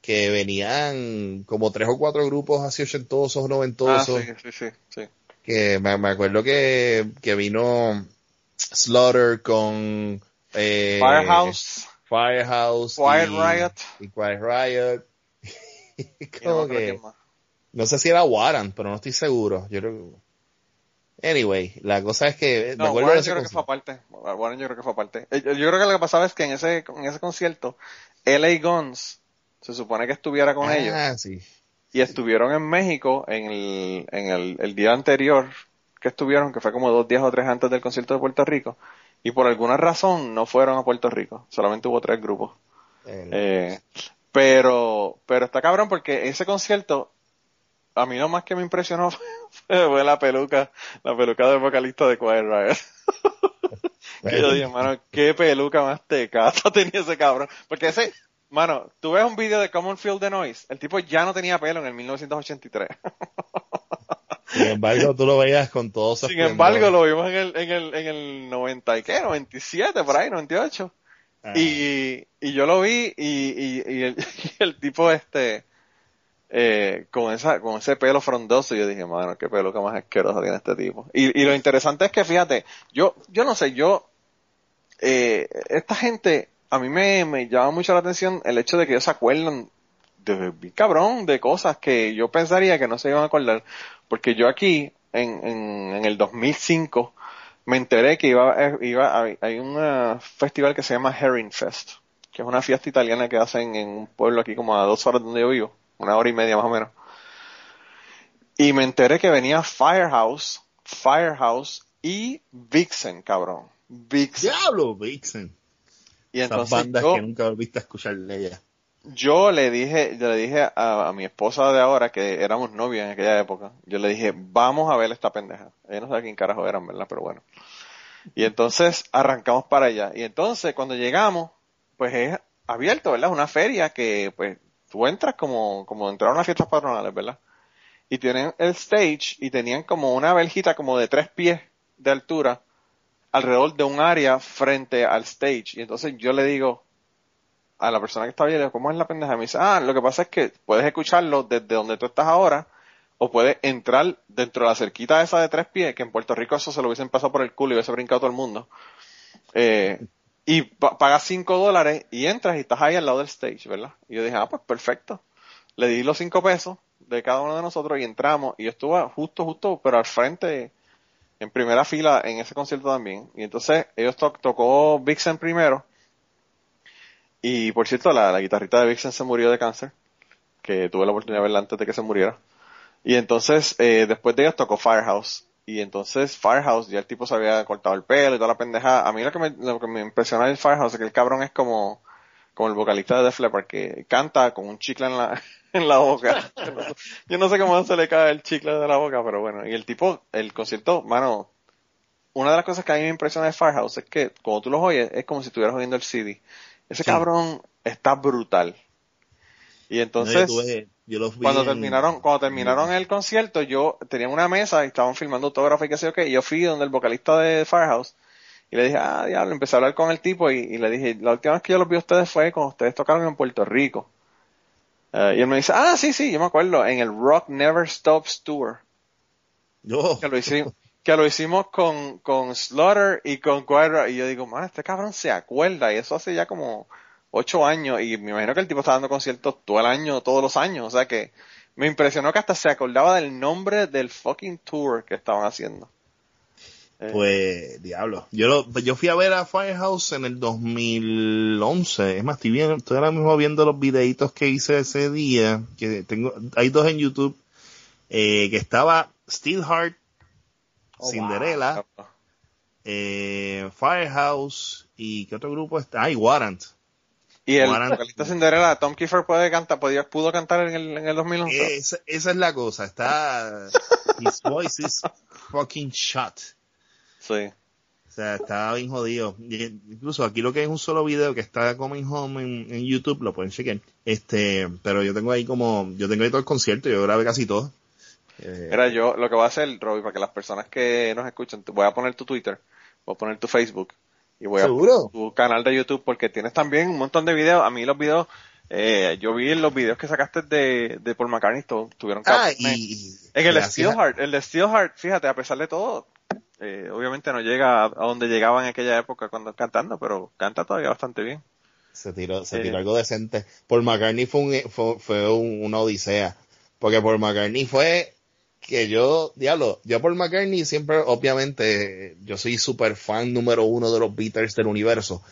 Speaker 5: que venían como tres o cuatro grupos así ochentosos,
Speaker 3: Ah,
Speaker 5: noventosos,
Speaker 3: sí, sí, sí, sí.
Speaker 5: que me, me acuerdo que, que vino Slaughter con eh,
Speaker 3: Firehouse,
Speaker 5: Firehouse
Speaker 3: Quiet
Speaker 5: y,
Speaker 3: Riot.
Speaker 5: y Quiet Riot.
Speaker 3: y
Speaker 5: Como que- no sé si era Warren, pero no estoy seguro. Yo creo Anyway, la cosa es que
Speaker 3: No, Warren yo creo que fue aparte. Warren yo creo que fue aparte. Eh, yo creo que lo que pasaba es que en ese, en ese concierto, LA Guns se supone que estuviera con ellos.
Speaker 5: Ah, sí.
Speaker 3: y estuvieron en México en el, en el, el día anterior que estuvieron, que fue como dos días o tres antes del concierto de Puerto Rico, y por alguna razón no fueron a Puerto Rico, solamente hubo tres grupos.
Speaker 5: El-
Speaker 3: Eh, pero, pero está cabrón porque ese concierto, a mí lo más que me impresionó fue, fue la peluca, la peluca del vocalista de Quiet Riot. que yo dije, mano, qué peluca más tecata tenía ese cabrón. Porque ese, mano, tú ves un video de Common Field the Noise, el tipo ya no tenía pelo en el 1983.
Speaker 5: Sin embargo, tú lo veías con todo
Speaker 3: Sin embargo, lo vimos en el, en el, en el 90 y qué, 97, por ahí, 98.
Speaker 5: Ah,
Speaker 3: Y, y yo lo vi y, y, y el, y el tipo este, eh, con esa, con ese pelo frondoso, yo dije, mano, qué peluca más asquerosa tiene este tipo. Y, y lo interesante es que, fíjate, yo, yo no sé, yo, eh, esta gente, a mí me, me llama mucho la atención el hecho de que ellos se acuerdan de, cabrón, de cosas que yo pensaría que no se iban a acordar. Porque yo aquí, en, en, en el 2005, me enteré que iba, eh, iba hay, hay un eh, festival que se llama Herring Fest, que es una fiesta italiana que hacen en un pueblo aquí como a dos horas donde yo vivo, una hora y media más o menos. Y me enteré que venía Firehouse, Firehouse y Vixen, cabrón. Vixen.
Speaker 5: Diablo, Vixen.
Speaker 3: Y
Speaker 5: Esas
Speaker 3: entonces
Speaker 5: bandas
Speaker 3: yo,
Speaker 5: que nunca volviste a escuchar de ellas.
Speaker 3: yo le dije, yo le dije a, a mi esposa de ahora, que éramos novios en aquella época, yo le dije, vamos a ver esta pendeja. Ella no sabe quién carajo eran, ¿verdad? Pero bueno. Y entonces arrancamos para allá. Y entonces cuando llegamos, pues es abierto, ¿verdad? Una feria que pues tú entras como, como entrar a unas fiestas patronales, ¿verdad? Y tienen el stage y tenían como una verjita como de tres pies de altura alrededor de un área frente al stage. Y entonces yo le digo a la persona que le digo, ¿cómo es la pendeja? Me dice, ah, lo que pasa es que puedes escucharlo desde donde tú estás ahora o puedes entrar dentro de la cerquita esa de tres pies, que en Puerto Rico eso se lo hubiesen pasado por el culo y hubiese brincado todo el mundo. Eh, y pa- pagas cinco dólares y entras y estás ahí al lado del stage, ¿verdad? Y yo dije, ah, pues perfecto. Le di los cinco pesos de cada uno de nosotros y entramos y yo estuve justo, justo, pero al frente, en primera fila en ese concierto también. Y entonces ellos to- tocó Vixen primero Y por cierto, la, la guitarrita de Vixen se murió de cáncer, que tuve la oportunidad de verla antes de que se muriera. Y entonces, eh, después de ellos tocó Firehouse. Y entonces Firehouse, ya el tipo se había cortado el pelo y toda la pendeja. A mí lo que me, lo que me impresiona del Firehouse es que el cabrón es como, como el vocalista de Def Leppard, que canta con un chicle en la, en la boca. Yo no, sé cómo se le cae el chicle de la boca, pero bueno. Y el tipo, el concierto, mano, una de las cosas que a mí me impresiona de Firehouse es que cuando tú los oyes es como si estuvieras oyendo el CD. Ese
Speaker 5: Sí.
Speaker 3: cabrón está brutal. Y
Speaker 5: No,
Speaker 3: entonces,
Speaker 5: yo, tuve- yo los vi
Speaker 3: cuando
Speaker 5: en-
Speaker 3: terminaron, cuando terminaron el concierto, yo tenía una mesa y estaban filmando autógrafos y qué sé yo qué, y yo fui donde el vocalista de Firehouse y le dije, ah, diablo, empecé a hablar con el tipo y, y le dije, la última vez que yo los vi a ustedes fue cuando ustedes tocaron en Puerto Rico. Eh, y él me dice, ah, sí, sí, yo me acuerdo, en el Rock Never Stops Tour,
Speaker 5: Yo,
Speaker 3: que lo hicimos, que lo hicimos con, con Slaughter y con Guerra, y yo digo, man, este cabrón se acuerda, y eso hace ya como ocho años, y me imagino que el tipo está dando conciertos todo el año, todos los años, o sea que me impresionó que hasta se acordaba del nombre del fucking tour que estaban haciendo. Eh,
Speaker 5: Pues, diablo. Yo, lo, yo fui a ver a Firehouse en el 2011. Es más, estoy, viendo, estoy ahora mismo viendo los videitos que hice ese día. Que tengo, hay dos en YouTube. Eh, que estaba Steelheart,
Speaker 4: Oh,
Speaker 5: Cinderella, eh, Firehouse y ¿qué otro grupo está? Ah, y Warrant.
Speaker 3: y el vocalista Cinderella, Tom Kiefer puede cantar, podía, pudo cantar en el, en el 2011.
Speaker 5: Esa, esa es la cosa. Está, his voice is fucking shot.
Speaker 3: Sí.
Speaker 5: O sea, está bien jodido. Y, Incluso aquí lo que es un solo video que está Coming Home en, en YouTube, lo pueden chequear. Este, pero yo tengo ahí como, yo tengo ahí todo el concierto, yo grabé casi todo. Eh,
Speaker 3: Mira, yo lo que voy a hacer, Robbie, para que las personas que nos escuchen, te voy a poner tu Twitter, voy a poner tu Facebook y voy a poner tu canal de YouTube porque tienes también un montón de videos. A mí los videos, eh, yo vi los videos que sacaste de, de Paul McCartney, tu- tuvieron que
Speaker 5: ah, y,
Speaker 3: En el Steelheart, el de Steelheart, fíjate, a pesar de todo, eh, obviamente no llega a, a donde llegaba en aquella época cuando cantando, pero canta todavía bastante bien.
Speaker 5: Se tiró, se
Speaker 3: Eh.
Speaker 5: tiró algo decente. Paul McCartney fue, un, fue, fue un- una odisea. Porque Paul McCartney fue que yo, diablo, yo Paul McCartney siempre, obviamente, yo soy super fan número uno de los Beatles del universo.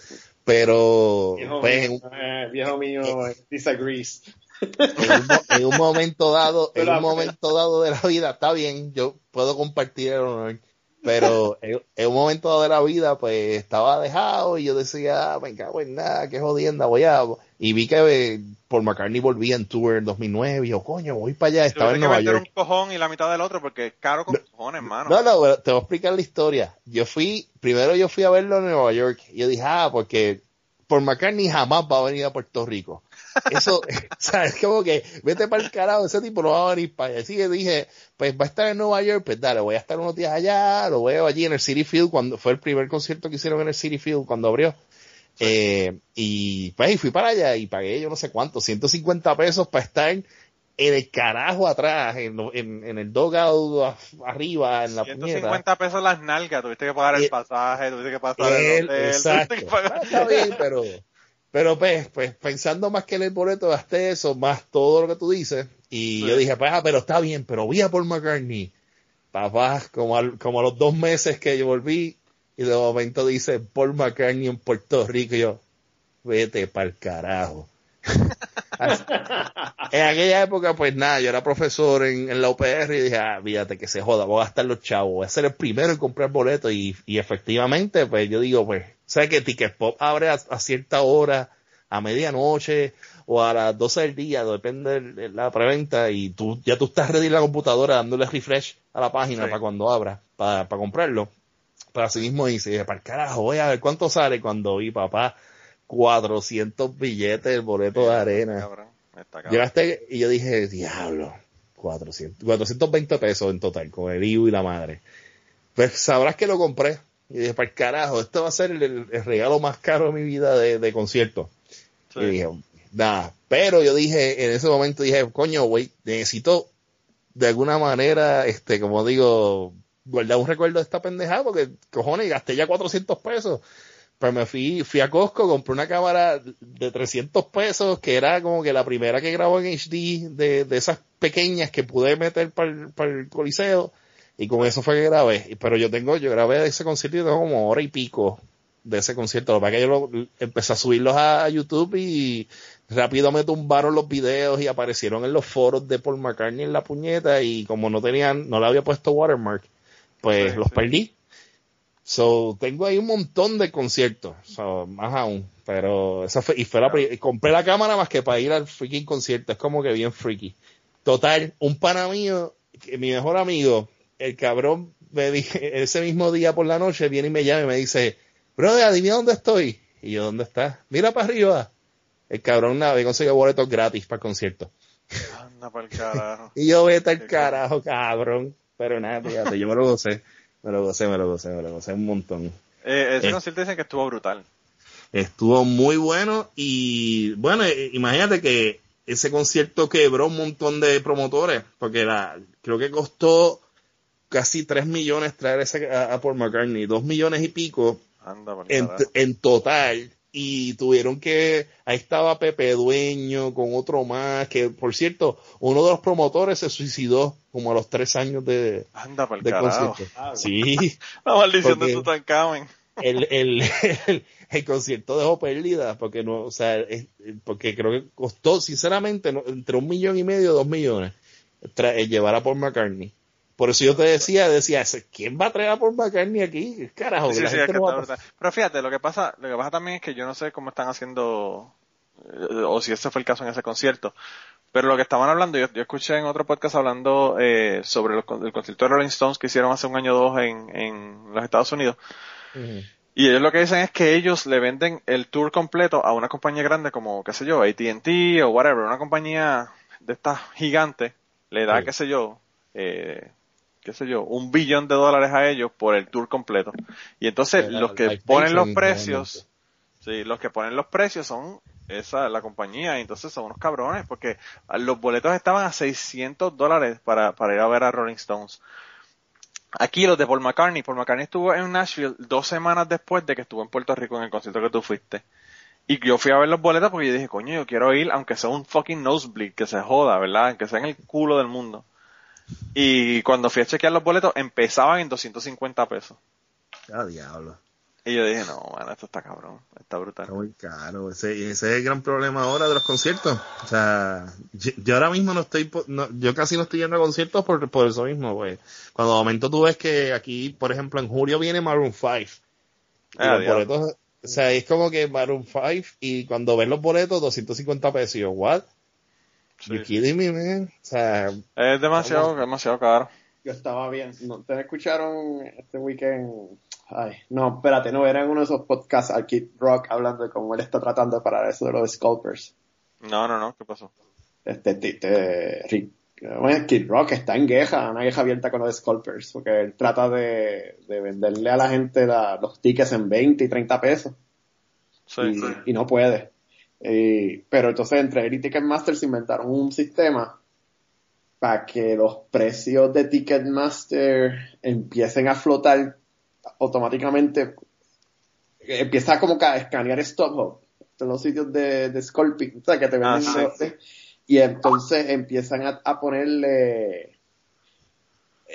Speaker 5: Pero,
Speaker 4: Viejo
Speaker 5: pues, en
Speaker 4: mío, eh, viejo mío eh, disagrees.
Speaker 5: en un, en un momento dado, en un momento dado de la vida, está bien, yo puedo compartir el honor, pero en, en un momento dado de la vida, pues estaba dejado y yo decía, "Ah, me cago en nada, qué jodienda, voy a, y vi que eh, Paul McCartney volvía en tour en 2009 y yo, coño, voy para allá, estaba en
Speaker 3: que
Speaker 5: Nueva
Speaker 3: vender
Speaker 5: York.
Speaker 3: un cojón y la mitad del otro porque es caro con cojones, hermano.
Speaker 5: No, no, pero te voy a explicar la historia. Yo fui, primero yo fui a verlo en Nueva York. Y yo dije, ah, porque Paul McCartney jamás va a venir a Puerto Rico. Eso, o sea, es como que, vete para el carajo, ese tipo no va a venir para allá. Así que dije, pues va a estar en Nueva York, pues dale, voy a estar unos días allá, lo veo allí en el City Field, cuando fue el primer concierto que hicieron en el City Field cuando abrió. Eh, y pues y fui para allá y pagué yo no sé cuánto, 150 pesos para estar en el carajo atrás, en, en, en el dogout arriba, en la puñeta.
Speaker 3: 150 pesos las nalgas, tuviste que pagar el
Speaker 5: Eh,
Speaker 3: pasaje, tuviste que pagar el
Speaker 5: Él,
Speaker 3: hotel,
Speaker 5: exacto.
Speaker 3: pagar...
Speaker 5: Ah, Está bien, pero, pero pues, pues pensando más que en el boleto gasté eso, más todo lo que tú dices. Y
Speaker 3: Sí.
Speaker 5: yo dije, pues, ah, pero está bien, pero vi a Paul McCartney. Papá, como, al- como a los dos meses que yo volví, y de momento dice Paul McCartney en Puerto Rico, y yo, vete pa'l carajo. en aquella época, pues nada, yo era profesor en, en la UPR y dije, ah, fíjate que se joda, voy a gastar los chavos, voy a ser el primero en comprar boletos y, y efectivamente, pues yo digo, pues, ¿sabes que Ticket Pop abre a, a cierta hora, a medianoche o a las 12 del día, depende de la preventa y tú ya tú estás ready en la computadora dándole refresh a la página
Speaker 3: Sí.
Speaker 5: para cuando abra, para, para comprarlo. Pero así mismo dice, para el carajo, voy a ver cuánto sale cuando vi, papá, 400 billetes el boleto de arena.
Speaker 3: Cabrón, está cabrón.
Speaker 5: Yo gasté, y yo dije, diablo, 400, 420 pesos en total, con el IVA y la madre. Pues sabrás que lo compré. Y dije, para el carajo, esto va a ser el, el regalo más caro de mi vida de, de concierto.
Speaker 3: Sí.
Speaker 5: Y dije, nada. Pero yo dije, en ese momento dije, coño, güey, necesito de alguna manera, este, como digo, guardar un recuerdo de esta pendejada, porque, cojones, gasté ya 400 pesos. Pues me fui, fui a Costco, compré una cámara de 300 pesos, que era como que la primera que grabó en HD, de, de esas pequeñas que pude meter para el coliseo, y con eso fue que grabé. Pero yo tengo, yo grabé ese concierto y tengo como hora y pico de ese concierto. Lo que pasa es que yo lo- empecé a subirlos a, YouTube y rápido me tumbaron los videos y aparecieron en los foros de Paul McCartney en la puñeta y como no tenían, no le había puesto watermark, pues
Speaker 3: Sí,
Speaker 5: los
Speaker 3: sí.
Speaker 5: perdí. So, tengo ahí un montón de conciertos, so, más aún, pero esa fue, y fue la y compré la cámara más que para ir al freaking concierto, es como que bien freaky. Total, un pana mío, mi mejor amigo, el cabrón me dije, ese mismo día por la noche viene y me llama y me dice, brother, adivina dónde estoy. Y yo, ¿dónde estás? Mira para arriba. El cabrón nada, había conseguido boletos gratis para el concierto.
Speaker 3: Anda por el carajo.
Speaker 5: Y yo, vete al carajo, cabrón. Pero nada, fíjate, yo me lo gocé. Me lo gocé, me lo gocé, me lo gocé un montón.
Speaker 3: Eh, ese
Speaker 5: Eh.
Speaker 3: concierto dicen que estuvo brutal.
Speaker 5: Estuvo muy bueno y bueno, eh, imagínate que ese concierto quebró un montón de promotores porque la, creo que costó casi 3 millones traer ese a, a Paul McCartney, 2 millones y pico
Speaker 3: Anda
Speaker 5: en, total. Y tuvieron que ahí estaba Pepe Dueño con otro más que por cierto uno de los promotores se suicidó como a los tres años de,
Speaker 3: Anda
Speaker 5: de concierto.
Speaker 4: Ah,
Speaker 5: sí.
Speaker 3: La maldición de Tutankamen.
Speaker 5: el, el, el, el concierto dejó pérdida porque no, o sea, es- porque creo que costó sinceramente no- entre un millón y medio dos millones tra- eh, llevar a Paul McCartney. Por eso yo te decía, decía, ¿quién va a traer a Paul McCartney aquí? Carajo,
Speaker 3: Sí, sí,
Speaker 5: gente
Speaker 3: es que
Speaker 5: no
Speaker 3: está. Pero fíjate, lo que pasa, lo que pasa también es que yo no sé cómo están haciendo, eh, o si ese fue el caso en ese concierto. Pero lo que estaban hablando, yo, yo escuché en otro podcast hablando eh, sobre los el concierto de Rolling Stones que hicieron hace un año o dos en, en los Estados Unidos. Y ellos lo que dicen es que ellos le venden el tour completo a una compañía grande como, qué sé yo, AT&T o whatever, una compañía de estas gigantes, le da,
Speaker 5: Sí.
Speaker 3: qué sé yo, eh, qué sé yo, un billón de dólares a ellos por el tour completo. Y entonces los que ponen los precios, sí, los que ponen los precios son esa, la compañía, y entonces son unos cabrones, porque los boletos estaban a 600 dólares para, para ir a ver a Rolling Stones. Aquí los de Paul McCartney. Paul McCartney estuvo en Nashville dos semanas después de que estuvo en Puerto Rico en el concierto que tú fuiste. Y yo fui a ver los boletos porque yo dije, coño, yo quiero ir, aunque sea un fucking nosebleed, que se joda, ¿verdad? Aunque sea en el culo del mundo. Y cuando fui a chequear los boletos, empezaban en 250 pesos.
Speaker 5: Ah, diablo.
Speaker 3: Y yo dije, no, man, esto está cabrón, está brutal.
Speaker 5: Está muy caro. Ese, ese es el gran problema ahora de los conciertos. O sea, yo, yo ahora mismo no estoy, no- yo casi no estoy yendo a conciertos por, por eso mismo, güey. Cuando de momento tú ves que aquí, por ejemplo, en julio viene Maroon 5. Y
Speaker 3: Ah,
Speaker 5: los boletos, o sea, es como que Maroon 5 y cuando ven los boletos, 250 pesos. Y yo, what?
Speaker 3: Sí,
Speaker 5: You kidding me, man? O sea,
Speaker 3: Es demasiado, demasiado caro.
Speaker 4: Yo estaba bien. ¿No, ¿Ustedes escucharon este weekend? Ay, no, espérate, no, era en uno de esos podcasts al Kid Rock hablando de cómo él está tratando de parar eso de los scalpers.
Speaker 3: No, no, no, ¿qué pasó?
Speaker 4: Este, este, este, Rick, bueno, Kid Rock está en queja, una queja abierta con los scalpers, porque él trata de, de venderle a la gente la- los tickets en 20 y 30 pesos.
Speaker 3: Sí,
Speaker 4: y,
Speaker 3: sí.
Speaker 4: y no puede. Eh, pero entonces entre él y Ticketmaster se inventaron un sistema para que los precios de Ticketmaster empiecen a flotar automáticamente. Empieza como que a escanear StubHub en los sitios de, de o sea, que te
Speaker 3: Ah,
Speaker 4: venden
Speaker 3: sí.
Speaker 4: los- y entonces empiezan a, a ponerle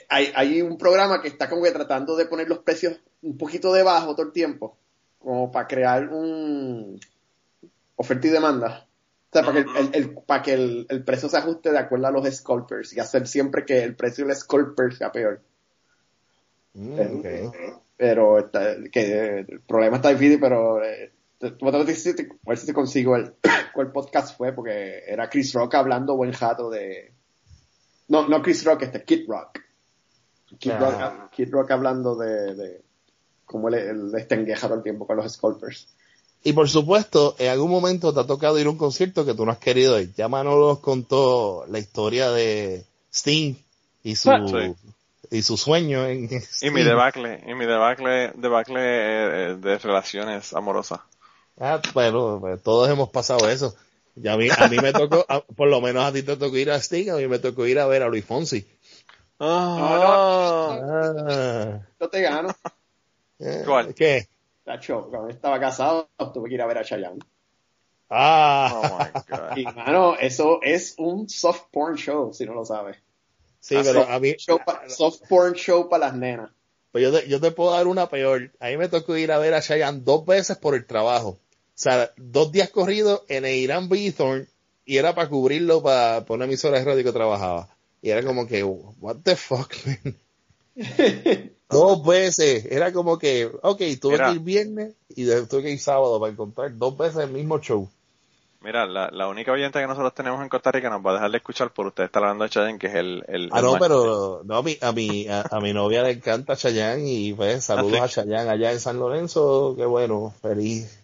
Speaker 4: hay, hay un programa que está como que tratando de poner los precios un poquito debajo todo el tiempo, como para crear un oferta y demanda. O sea, para que, el, para que el, el precio se ajuste de acuerdo a los scalpers y hacer siempre que el precio del scalper sea peor.
Speaker 5: mm.
Speaker 4: Pero está- que el problema está difícil, pero eh, a ver si te consigo el cuál podcast fue, porque era Chris Rock hablando buen jato de... No, no Chris Rock, este Kid Rock. Kid,
Speaker 5: Ah.
Speaker 4: Rock, Kid Rock hablando de, de cómo en queja todo el tiempo con los scalpers.
Speaker 5: Y por supuesto, en algún momento te ha tocado ir a un concierto que tú no has querido ir. Ya Manolo nos contó la historia de Sting y su,
Speaker 3: Sí.
Speaker 5: y su sueño en
Speaker 3: Y mi debacle, y mi debacle, debacle eh, eh, de relaciones amorosas.
Speaker 5: Ah, bueno, pues, todos hemos pasado eso. Y a mí, a mí me tocó, a- por lo menos a ti te tocó ir a Sting, a mí me tocó ir a ver a Luis Fonsi.
Speaker 3: Ah,
Speaker 5: Ah,
Speaker 4: Yo te gano.
Speaker 3: ¿Cuál?
Speaker 5: ¿Qué?
Speaker 4: Tacho, cuando estaba casado, tuve que ir a ver a Chayanne.
Speaker 5: Ah,
Speaker 3: oh my God.
Speaker 4: Y, mano, eso es un soft porn show, si no lo sabes.
Speaker 5: sí,
Speaker 3: Ah,
Speaker 5: pero
Speaker 4: soft,
Speaker 5: a mí,
Speaker 4: show pa- soft porn show para las nenas.
Speaker 5: Pues yo te, yo te puedo dar una peor. A mí me tocó ir a ver a Cheyenne dos veces por el trabajo. O sea, dos días corridos en el Irán Bithorn y era para cubrirlo para, para una emisora de radio que trabajaba. Y era como que, what the fuck, man. Dos veces. Era como que, ok, tuve
Speaker 3: Mira.
Speaker 5: que ir viernes y tuve que ir sábado para encontrar dos veces el mismo show.
Speaker 3: Mira, la, la única oyente que nosotros tenemos en Costa Rica nos va a dejar de escuchar por usted estar hablando de Chayanne, que es el... el
Speaker 5: Ah,
Speaker 3: el
Speaker 5: no, pero no, a mi, a mi, a, a mi novia le encanta Chayanne y pues saludos a Chayanne allá en San Lorenzo, qué bueno, feliz.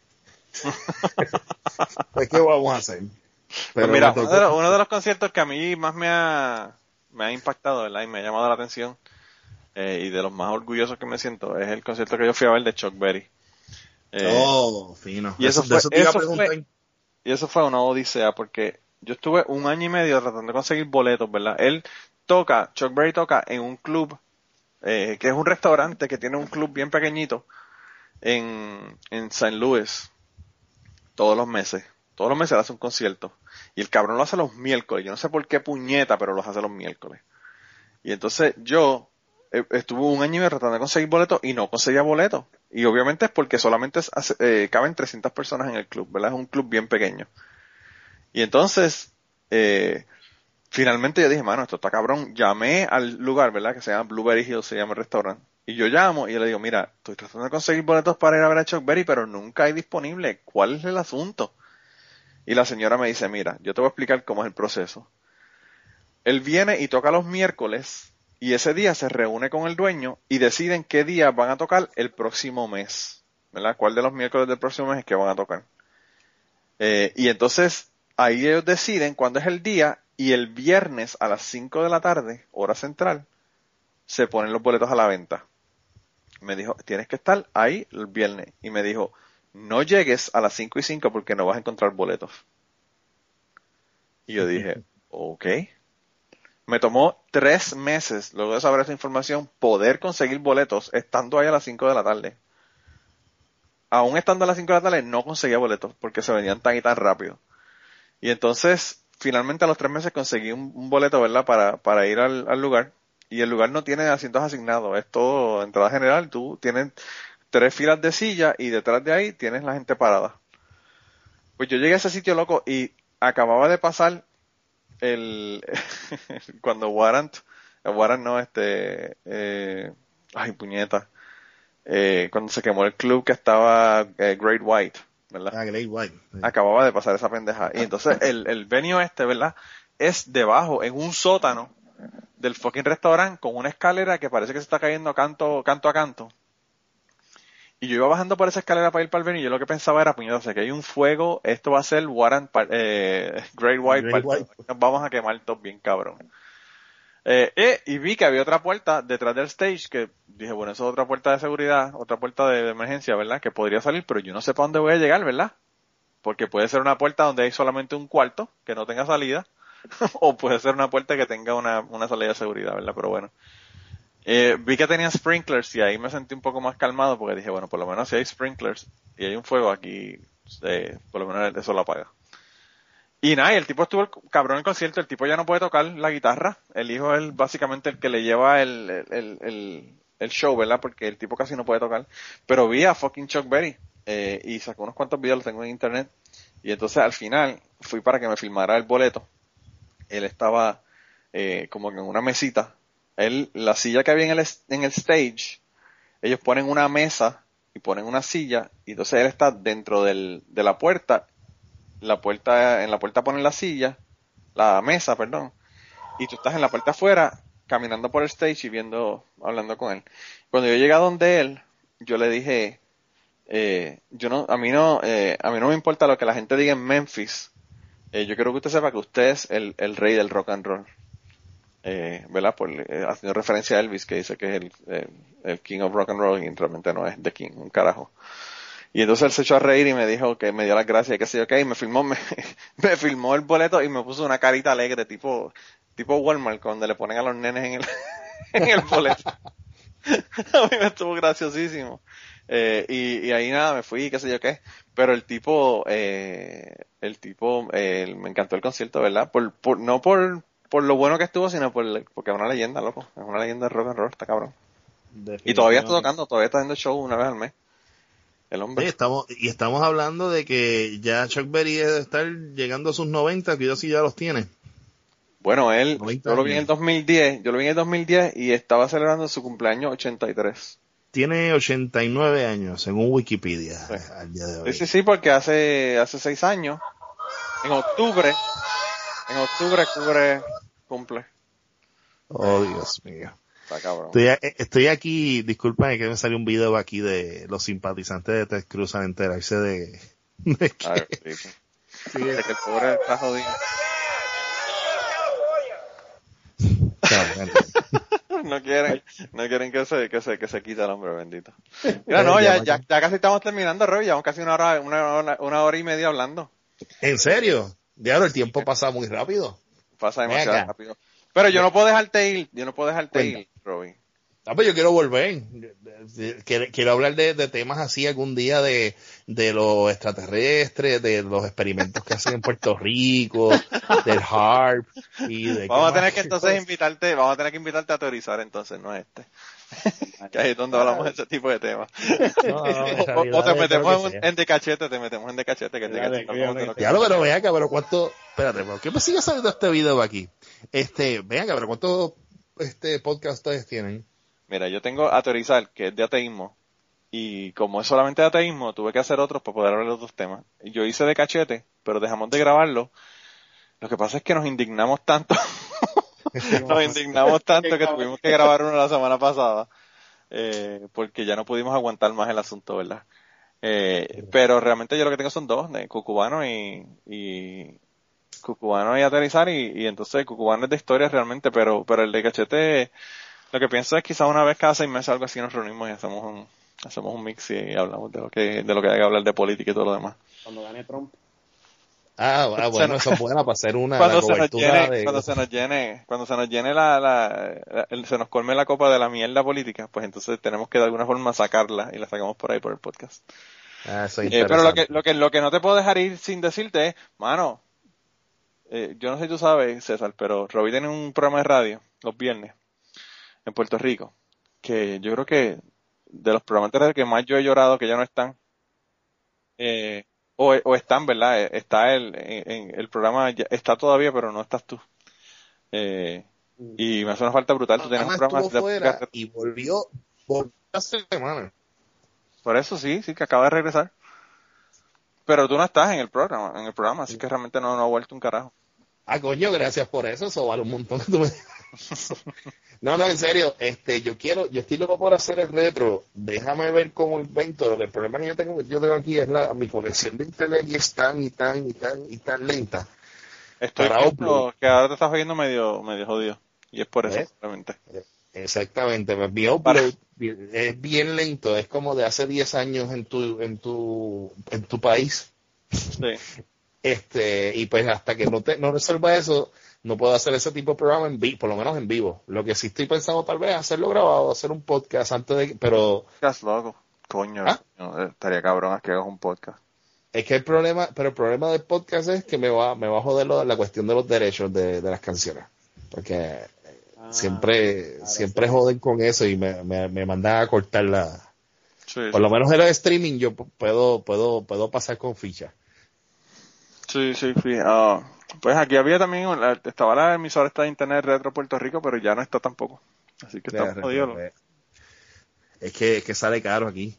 Speaker 5: pues qué vamos a hacer.
Speaker 3: Pues
Speaker 5: Pero
Speaker 3: mira, uno de, los, uno de los conciertos que a mí más me ha, me ha impactado, ¿verdad? Y me ha llamado la atención, eh, y de los más orgullosos que me siento, es el concierto que yo fui a ver de Chuck Berry. Eh,
Speaker 5: Oh, fino.
Speaker 3: y eso fue-
Speaker 5: te iba a
Speaker 3: eso fue- Y eso fue una odisea porque yo estuve un año y medio tratando de conseguir boletos, ¿verdad? Él toca, Chuck Berry toca en un club, eh, que es un restaurante que tiene un club bien pequeñito en, en St. Louis, todos los meses. Todos los meses él hace un concierto. Y el cabrón lo hace los miércoles. Yo no sé por qué puñeta, pero los hace los miércoles. Y entonces yo eh, estuve un año tratando de conseguir boletos y no conseguía boletos. Y obviamente es porque solamente eh, caben 300 personas en el club, ¿verdad? Es un club bien pequeño. Y entonces, eh, finalmente yo dije, mano, esto está cabrón. Llamé al lugar, ¿verdad? Que se llama Blueberry Hill, se llama el restaurante. Y yo llamo y yo le digo, mira, estoy tratando de conseguir boletos para ir a ver a Chuck Berry, pero nunca hay disponible. ¿Cuál es el asunto? Y la señora me dice, mira, yo te voy a explicar cómo es el proceso. Él viene y toca los miércoles y ese día se reúne con el dueño y deciden qué día van a tocar el próximo mes. ¿Verdad? ¿Cuál de los miércoles del próximo mes es que van a tocar? Eh, y entonces ahí ellos deciden cuándo es el día y el viernes a las 5 de la tarde, hora central, se ponen los boletos a la venta. Me dijo, tienes que estar ahí el viernes. Y me dijo, no llegues a las 5 y 5 porque no vas a encontrar boletos. Y yo dije, ok. Me tomó tres meses, luego de saber esa información, poder conseguir boletos estando ahí a las 5 de la tarde. Aún estando a las 5 de la tarde, no conseguía boletos porque se venían tan y tan rápido. Y entonces, finalmente a los tres meses conseguí un, boleto, ¿verdad? Para, para ir al, al lugar. Y el lugar no tiene asientos asignados, es todo entrada general. Tú tienes tres filas de silla y detrás de ahí tienes la gente parada. Pues yo llegué a ese sitio loco y acababa de pasar el cuando Warrant, Warrant no, este, eh, ay puñeta, eh, cuando se quemó el club que estaba eh, Great White, ¿verdad?
Speaker 5: Ah, Great White. Sí.
Speaker 3: acababa de pasar esa pendeja. Y entonces el, el venue este, ¿verdad? Es debajo, en un sótano del fucking restaurante con una escalera que parece que se está cayendo canto, canto a canto. Y yo iba bajando por esa escalera para ir para el venue y yo lo que pensaba era, puñeta, sé que hay un fuego, esto va a ser Warren, eh, Great White,
Speaker 5: Great White.
Speaker 3: nos vamos a quemar todos bien cabrón. Eh, eh, y vi que había otra puerta detrás del stage que dije, bueno, eso es otra puerta de seguridad, otra puerta de, de emergencia, ¿verdad? Que podría salir, pero yo no sé para dónde voy a llegar, ¿verdad? Porque puede ser una puerta donde hay solamente un cuarto, que no tenga salida, o puede ser una puerta que tenga una, una salida de seguridad, ¿verdad? Pero bueno. Eh, vi que tenían sprinklers y ahí me sentí un poco más calmado porque dije, bueno, por lo menos si hay sprinklers y hay un fuego aquí, eh, por lo menos eso lo apaga. Y nada, y el tipo estuvo cabrón en el concierto, el tipo ya no puede tocar la guitarra, el hijo es básicamente el que le lleva el, el, el, el show, ¿verdad? Porque el tipo casi no puede tocar. Pero vi a fucking Chuck Berry eh, y sacó unos cuantos videos, los tengo en internet. Y entonces al final fui para que me filmara el boleto. Él estaba eh, como que en una mesita. Él, la silla que había en el, en el stage, ellos ponen una mesa y ponen una silla y entonces él está dentro del, de la puerta. La puerta, en la puerta ponen la silla, la mesa, perdón. Y tú estás en la puerta afuera caminando por el stage y viendo, hablando con él. Cuando yo llegué a donde él, yo le dije, eh, yo no, a mí no, eh, a mí no me importa lo que la gente diga en Memphis. Eh, yo quiero que usted sepa que usted es el, el rey del rock and roll. Eh, ¿verdad? Por, eh, haciendo referencia a Elvis, que dice que es el, el, el king of rock and roll y realmente no es the king, un carajo. Y entonces él se echó a reír y me dijo que me dio las gracias y que sé yo qué, y me filmó, me, me filmó el boleto y me puso una carita alegre, tipo, tipo Walmart, cuando le ponen a los nenes en el, en el boleto. a mí me estuvo graciosísimo. Eh, y, y ahí nada, me fui, qué sé yo qué. Pero el tipo, eh, el tipo, eh, me encantó el concierto, ¿verdad? Por, por, no por, por lo bueno que estuvo, sino por, porque es una leyenda, loco. Es una leyenda de rock and roll, está cabrón. Y todavía está tocando, todavía está haciendo show una vez al mes. El hombre.
Speaker 5: Sí, estamos, y estamos hablando de que ya Chuck Berry debe estar llegando a sus 90, que yo sí ya los tiene.
Speaker 3: Bueno, él,
Speaker 5: 90
Speaker 3: yo lo vi en el
Speaker 5: años.
Speaker 3: 2010, yo lo vi en el 2010 y estaba celebrando su cumpleaños 83.
Speaker 5: Tiene 89 años, según Wikipedia,
Speaker 3: Sí.
Speaker 5: al día de hoy.
Speaker 3: Sí, sí, sí, porque hace, hace seis años, en octubre, en octubre cubre, cumple.
Speaker 5: Oh, Dios mío.
Speaker 3: Está cabrón.
Speaker 5: Estoy, estoy aquí, disculpen que me salió un video aquí de los simpatizantes de Ted Cruz a enterarse de, de que-
Speaker 3: Ay, sí, sí. De que el pobre está jodido. No quieren, no quieren que se, que se, que se quite el hombre bendito. Mira, no,
Speaker 5: Ya,
Speaker 3: ya, casi estamos terminando, Rob, llevamos casi una hora, una, hora- una hora y media hablando.
Speaker 5: ¿En serio? Diablo, el tiempo pasa muy rápido.
Speaker 3: Pasa demasiado rápido. Pero yo no puedo dejarte ir, yo no puedo dejarte
Speaker 5: Cuenta.
Speaker 3: ir, Robin.
Speaker 5: Ah, pues yo quiero volver. Quiero, quiero hablar de, de temas así algún día de, de los extraterrestres, de los experimentos que hacen en Puerto Rico, del HARP y de...
Speaker 3: Vamos a tener que entonces invitarte, vamos a tener que invitarte a teorizar entonces, no a este. que ahí es donde hablamos de ese tipo de temas.
Speaker 5: No, no, en
Speaker 3: o, te metemos en, en de cachete, te metemos en de cachete, que
Speaker 4: Dale,
Speaker 3: cachete lo que-
Speaker 5: Ya lo, pero acá, pero cuánto... Espérate, ¿por qué me sigue saliendo este video aquí? Este, ven acá, pero cuántos este, podcast ustedes tienen?
Speaker 3: Mira, yo tengo a teorizar, que es de ateísmo, y como es solamente de ateísmo, tuve que hacer otros para poder hablar de otros temas. Yo hice de cachete, pero dejamos de grabarlo. Lo que pasa es que nos indignamos tanto, nos indignamos tanto que tuvimos que grabar uno la semana pasada, eh, porque ya no pudimos aguantar más el asunto, ¿verdad? Eh, pero realmente yo lo que tengo son dos, de Cucubano y, y Cucubano y aterrizar, y, y entonces Cucubano es de historia realmente, pero, pero el de cachete, lo que pienso es quizás una vez cada seis meses algo así nos reunimos y hacemos un, hacemos un mix y hablamos de lo que, de lo que hay que hablar de política y todo lo demás.
Speaker 4: Cuando gane Trump.
Speaker 5: Ah, ah, bueno, eso es buena para hacer una
Speaker 3: cuando se nos llene,
Speaker 5: de...
Speaker 3: cuando se nos llene, cuando se nos llene la, la, la- el- se nos colme la copa de la mierda política, pues entonces tenemos que de alguna forma sacarla y la sacamos por ahí por el podcast.
Speaker 5: Ah, eso es
Speaker 3: Eh, pero lo que, lo que, lo que no te puedo dejar ir sin decirte es, mano, eh, yo no sé si tú sabes, César, pero Robbie tiene un programa de radio los viernes en Puerto Rico, que yo creo que de los programas de radio que más yo he llorado que ya no están, eh, o, o están, ¿verdad? Eh, Está el, en, en el programa, ya- está todavía, pero no estás tú. Eh, y me hace una falta brutal. Tú tienes un programa
Speaker 5: estuvo
Speaker 3: de-
Speaker 5: fuera y volvió, volvió hace semana.
Speaker 3: Por eso sí, sí, que acaba de regresar. Pero tú no estás en el programa, en el programa, así que realmente no, no ha vuelto un carajo.
Speaker 5: Ah, coño, gracias por eso, eso vale un montón que tú me- No, no, en serio, este, yo quiero, yo estoy loco por hacer el retro, déjame ver cómo invento, el problema que yo tengo, yo tengo aquí es la, mi conexión de internet y es tan y tan y tan y tan lenta.
Speaker 3: Estoy
Speaker 5: upload.
Speaker 3: que ahora te estás oyendo medio, medio jodido. Y es por eso,
Speaker 5: ¿Ves?
Speaker 3: simplemente.
Speaker 5: Exactamente, pues, mi upload es bien lento, es como de hace 10 años en tu, en tu, en tu país.
Speaker 3: Sí.
Speaker 5: Este, y pues hasta que no te, no resuelva eso, no puedo hacer ese tipo de programa en vivo, por lo menos en vivo. Lo que sí estoy pensando tal vez es hacerlo grabado, hacer un podcast antes de, pero
Speaker 3: Estás loco. Coño,
Speaker 5: ¿Ah?
Speaker 3: no, eh, estaría cabrón que hagas un podcast.
Speaker 5: es que el problema, pero el problema del podcast es que me va, me va a joder lo- la cuestión de los derechos de, de las canciones. Porque
Speaker 4: Ah,
Speaker 5: siempre, siempre
Speaker 4: sí.
Speaker 5: joden con eso y me, me, me mandan a cortar la,
Speaker 3: Sí,
Speaker 5: por lo menos en el streaming yo puedo, puedo, puedo pasar con ficha.
Speaker 3: Sí, sí. sí. Ah, pues aquí había también, estaba la emisora esta de Internet Retro Puerto Rico, pero ya no está tampoco. Así que está jodido.
Speaker 5: Es que, es que sale caro aquí.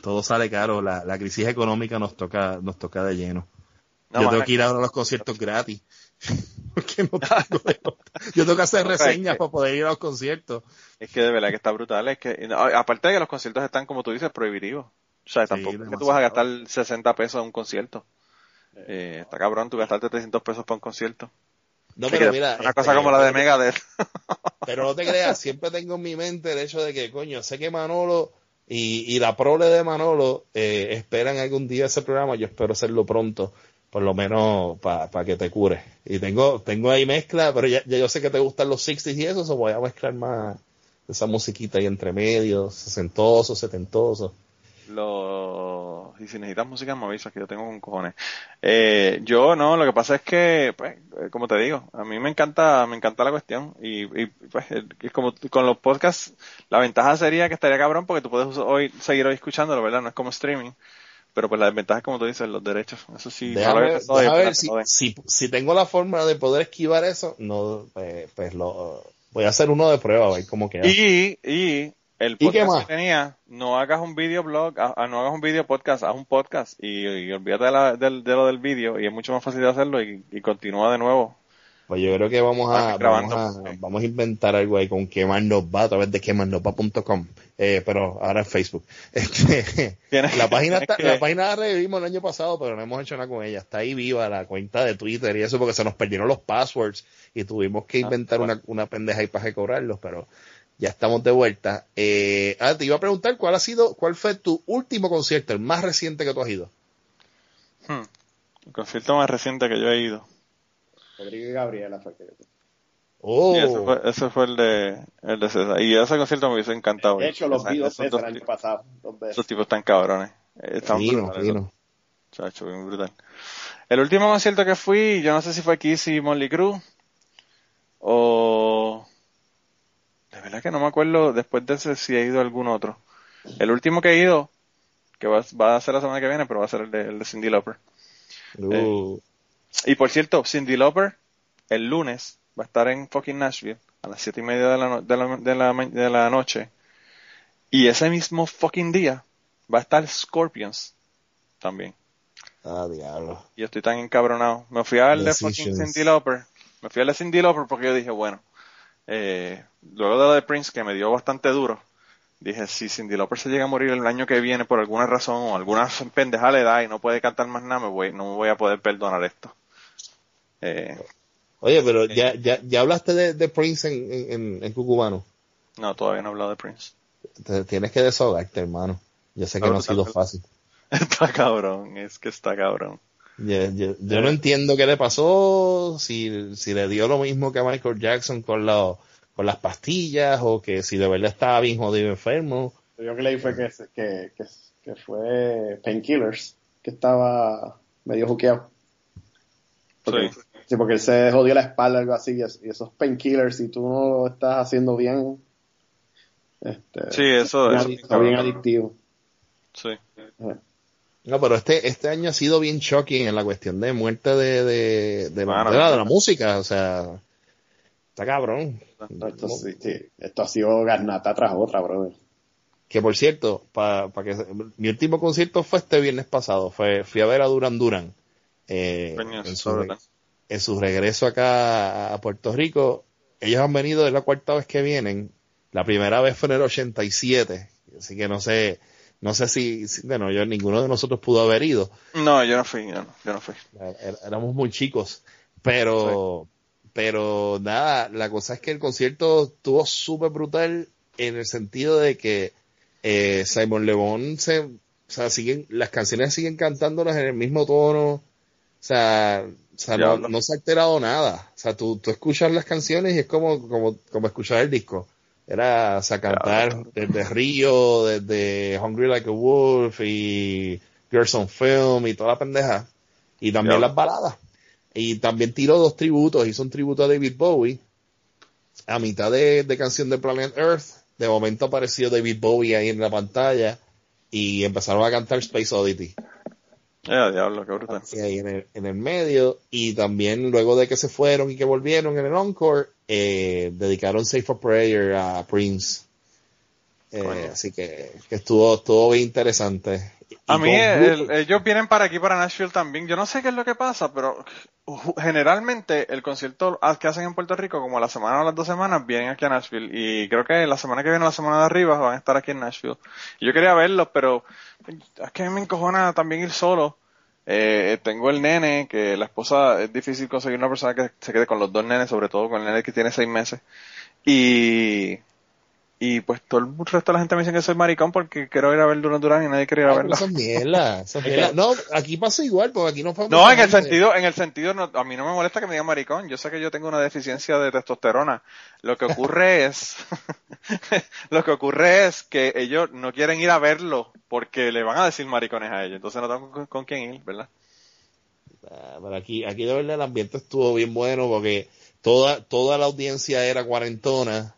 Speaker 5: Todo sale caro. La, la crisis económica nos toca, nos toca de lleno.
Speaker 3: No,
Speaker 5: yo tengo que ir a los conciertos gratis. Porque no tengo de. Yo tengo que hacer
Speaker 3: Es
Speaker 5: reseñas
Speaker 3: que-
Speaker 5: para poder ir a los conciertos.
Speaker 3: Es que de verdad que está brutal. Es que, no, aparte de que los conciertos están, como tú dices, prohibitivos. O sea,
Speaker 5: Sí,
Speaker 3: tampoco es que tú vas a gastar 60 pesos en un concierto. Eh, está cabrón tú gastarte 300 pesos para un concierto.
Speaker 5: No, pero mira.
Speaker 3: una
Speaker 5: este,
Speaker 3: cosa como la de Megadeth.
Speaker 5: Pero no te creas, siempre tengo en mi mente el hecho de que, coño, sé que Manolo y, y la prole de Manolo eh, esperan algún día ese programa. Yo espero hacerlo pronto, por lo menos para que te cures. Y tengo tengo ahí mezcla, pero ya, ya yo sé que te gustan los 60s y eso, so voy a mezclar más esa musiquita ahí entre medio, sesentoso, setentoso.
Speaker 3: Lo, y si necesitas música me avisas que yo tengo un cojones. Eh, yo no, lo que pasa es que, pues, eh, como te digo, a mí me encanta, me encanta la cuestión y, y pues, es como con los podcasts, la ventaja sería que estaría cabrón porque tú puedes hoy seguir hoy escuchándolo, ¿verdad? No es como streaming, pero pues la desventaja es como tú dices, los derechos. Eso sí, no lo
Speaker 5: Déjame,
Speaker 3: y
Speaker 5: ver si, si tengo la forma de poder esquivar eso, no, pues, pues lo, voy a hacer uno de prueba, a ver cómo queda.
Speaker 3: Y, y el
Speaker 5: ¿Y qué
Speaker 3: podcast
Speaker 5: más?
Speaker 3: que tenía, no hagas un video blog, ah, ah, no hagas un video podcast, haz un podcast y, y olvídate de, la- del- de lo del video y es mucho más fácil de hacerlo y, y continúa de nuevo.
Speaker 5: Pues yo creo que vamos a,
Speaker 3: grabando,
Speaker 5: vamos a,
Speaker 3: sí.
Speaker 5: vamos a inventar algo ahí con quemarnos va a través de quemarnosva.com, eh, pero ahora en Facebook. Este, la página está,
Speaker 3: que-
Speaker 5: la página la revivimos el año pasado, pero no hemos hecho nada con ella. Está ahí viva la cuenta de Twitter y eso porque se nos perdieron los passwords y tuvimos que
Speaker 3: Ah,
Speaker 5: inventar
Speaker 3: bueno.
Speaker 5: una, una pendeja ahí para recobrarlos, pero ya estamos de vuelta. Eh, ah, te iba a preguntar cuál ha sido, cuál fue tu último concierto, el más reciente que tú has ido.
Speaker 3: Hmm. El concierto más reciente que yo he ido.
Speaker 4: Rodrigo y Gabriela fue que...
Speaker 5: Oh,
Speaker 3: Y ese fue, ese fue el de, el de César. Y ese concierto me hubiese encantado.
Speaker 4: De hecho, los vi dos veces
Speaker 3: dos
Speaker 4: el año pasado.
Speaker 3: Esos tipos están cabrones. Eh, Están brutales,
Speaker 5: fino.
Speaker 3: Chacho, bien brutal. El último concierto que fui, yo no sé si fue Kiss y Molly Cruz o... De verdad que no me acuerdo después de ese si he ido a algún otro. El último que he ido, que va, va a ser la semana que viene, pero va a ser el de, el de Cindy Lauper.
Speaker 5: Uh,
Speaker 3: Y por cierto, Cindy Lauper el lunes va a estar en fucking Nashville a las siete y media de la, no- de la, de la de la noche. Y ese mismo fucking día va a estar Scorpions también.
Speaker 5: ah, diablo.
Speaker 3: Y estoy tan encabronado. Me fui a ver de fucking. Cindy Lauper. Me fui a ver de Cindy Lauper porque yo dije, bueno, eh, luego de lo de Prince, que me dio bastante duro, dije, si Cindy Lauper se llega a morir el año que viene por alguna razón o alguna pendeja le da y no puede cantar más nada, me voy, no me voy a poder perdonar esto. Eh,
Speaker 5: Oye, pero ya, ya, ya hablaste de, de Prince en, en, en, Cucubano.
Speaker 3: no, todavía no he hablado de Prince.
Speaker 5: Te- tienes que desahogarte, hermano. Yo sé que
Speaker 3: No,
Speaker 5: no ha sido fácil.
Speaker 3: Está cabrón, es que está cabrón.
Speaker 5: Yo, yo- yo no entiendo qué le pasó, si, si le dio lo mismo que a Michael Jackson con, la- con las pastillas, o que si de verdad estaba bien jodido enfermo.
Speaker 4: Yo que leí fue que, que, que, que fue Painkillers, que estaba medio juqueado. Porque,
Speaker 3: Sí.
Speaker 4: sí, porque él se jodió la espalda, algo así, y es- esos painkillers, si tú no lo estás haciendo bien, este,
Speaker 3: Sí, eso,
Speaker 4: está
Speaker 3: eso
Speaker 4: bien- adictivo.
Speaker 3: Sí.
Speaker 5: No, pero este, este año ha sido bien shocking en la cuestión de muerte de, de, de, la, de la- de la música, o sea, está cabrón.
Speaker 4: No, esto, sí, sí, esto ha sido garnata tras otra, brother.
Speaker 5: Que por cierto, para que se- mi último concierto fue este viernes pasado, fue, fui a ver a Duran Duran. eh, su, en su regreso acá a Puerto Rico. Ellos han venido, es la cuarta vez que vienen. La primera vez fue en el 87, así que no sé, no sé si, si- bueno, yo ninguno de nosotros pudo haber ido.
Speaker 3: No, yo no fui, yo no, yo no fui.
Speaker 5: Éramos muy chicos, pero, pero nada, la cosa es que el concierto estuvo súper brutal en el sentido de que eh, Simon Le Bon se, o sea, siguen, las canciones siguen cantándolas en el mismo tono, o sea, o sea, no, no se ha alterado nada, o sea, tú, tú escuchas las canciones y es como, como, como escuchar el disco. Era, o sea, cantar
Speaker 3: Diablo.
Speaker 5: desde Río, desde Hungry Like a Wolf y Girls on Film y toda la pendeja. Y también las baladas. Y también tiró dos tributos, hizo un tributo a David Bowie. A mitad de, de canción de Planet Earth, de momento apareció David Bowie ahí en la pantalla y empezaron a cantar Space Oddity.
Speaker 3: Eh, diablo, qué brutal.
Speaker 5: Y ahí en el, en el medio. Y también luego de que se fueron y que volvieron en el encore, eh, dedicaron Safe for Prayer a Prince. Eh, así que, que estuvo, estuvo bien interesante.
Speaker 3: A mí, el- ellos vienen para aquí, para Nashville también. Yo no sé qué es lo que pasa, pero generalmente el concierto que hacen en Puerto Rico, como la semana o las dos semanas, vienen aquí a Nashville. Y creo que la semana que viene, la semana de arriba, van a estar aquí en Nashville. Y yo quería verlos, pero es que a mí me encojona también ir solo. Eh, tengo el nene, que la esposa, es difícil conseguir una persona que se quede con los dos nenes, sobre todo con el nene que tiene seis meses. Y, y pues todo el resto de la gente me dice que soy maricón porque quiero ir a ver Duran Duran y nadie quiere ir a verla.
Speaker 5: es mierda. No, aquí pasa igual, porque aquí no fue
Speaker 3: No, en el
Speaker 5: gente.
Speaker 3: sentido, en el sentido, no, a mí no me molesta que me digan maricón. Yo sé que yo tengo una deficiencia de testosterona. Lo que ocurre es, lo que ocurre es que ellos no quieren ir a verlo porque le van a decir maricones a ellos. Entonces no tengo con, con quién ir, ¿verdad?
Speaker 5: Ah, Pero aquí, aquí de verdad el ambiente estuvo bien bueno porque toda, toda la audiencia era cuarentona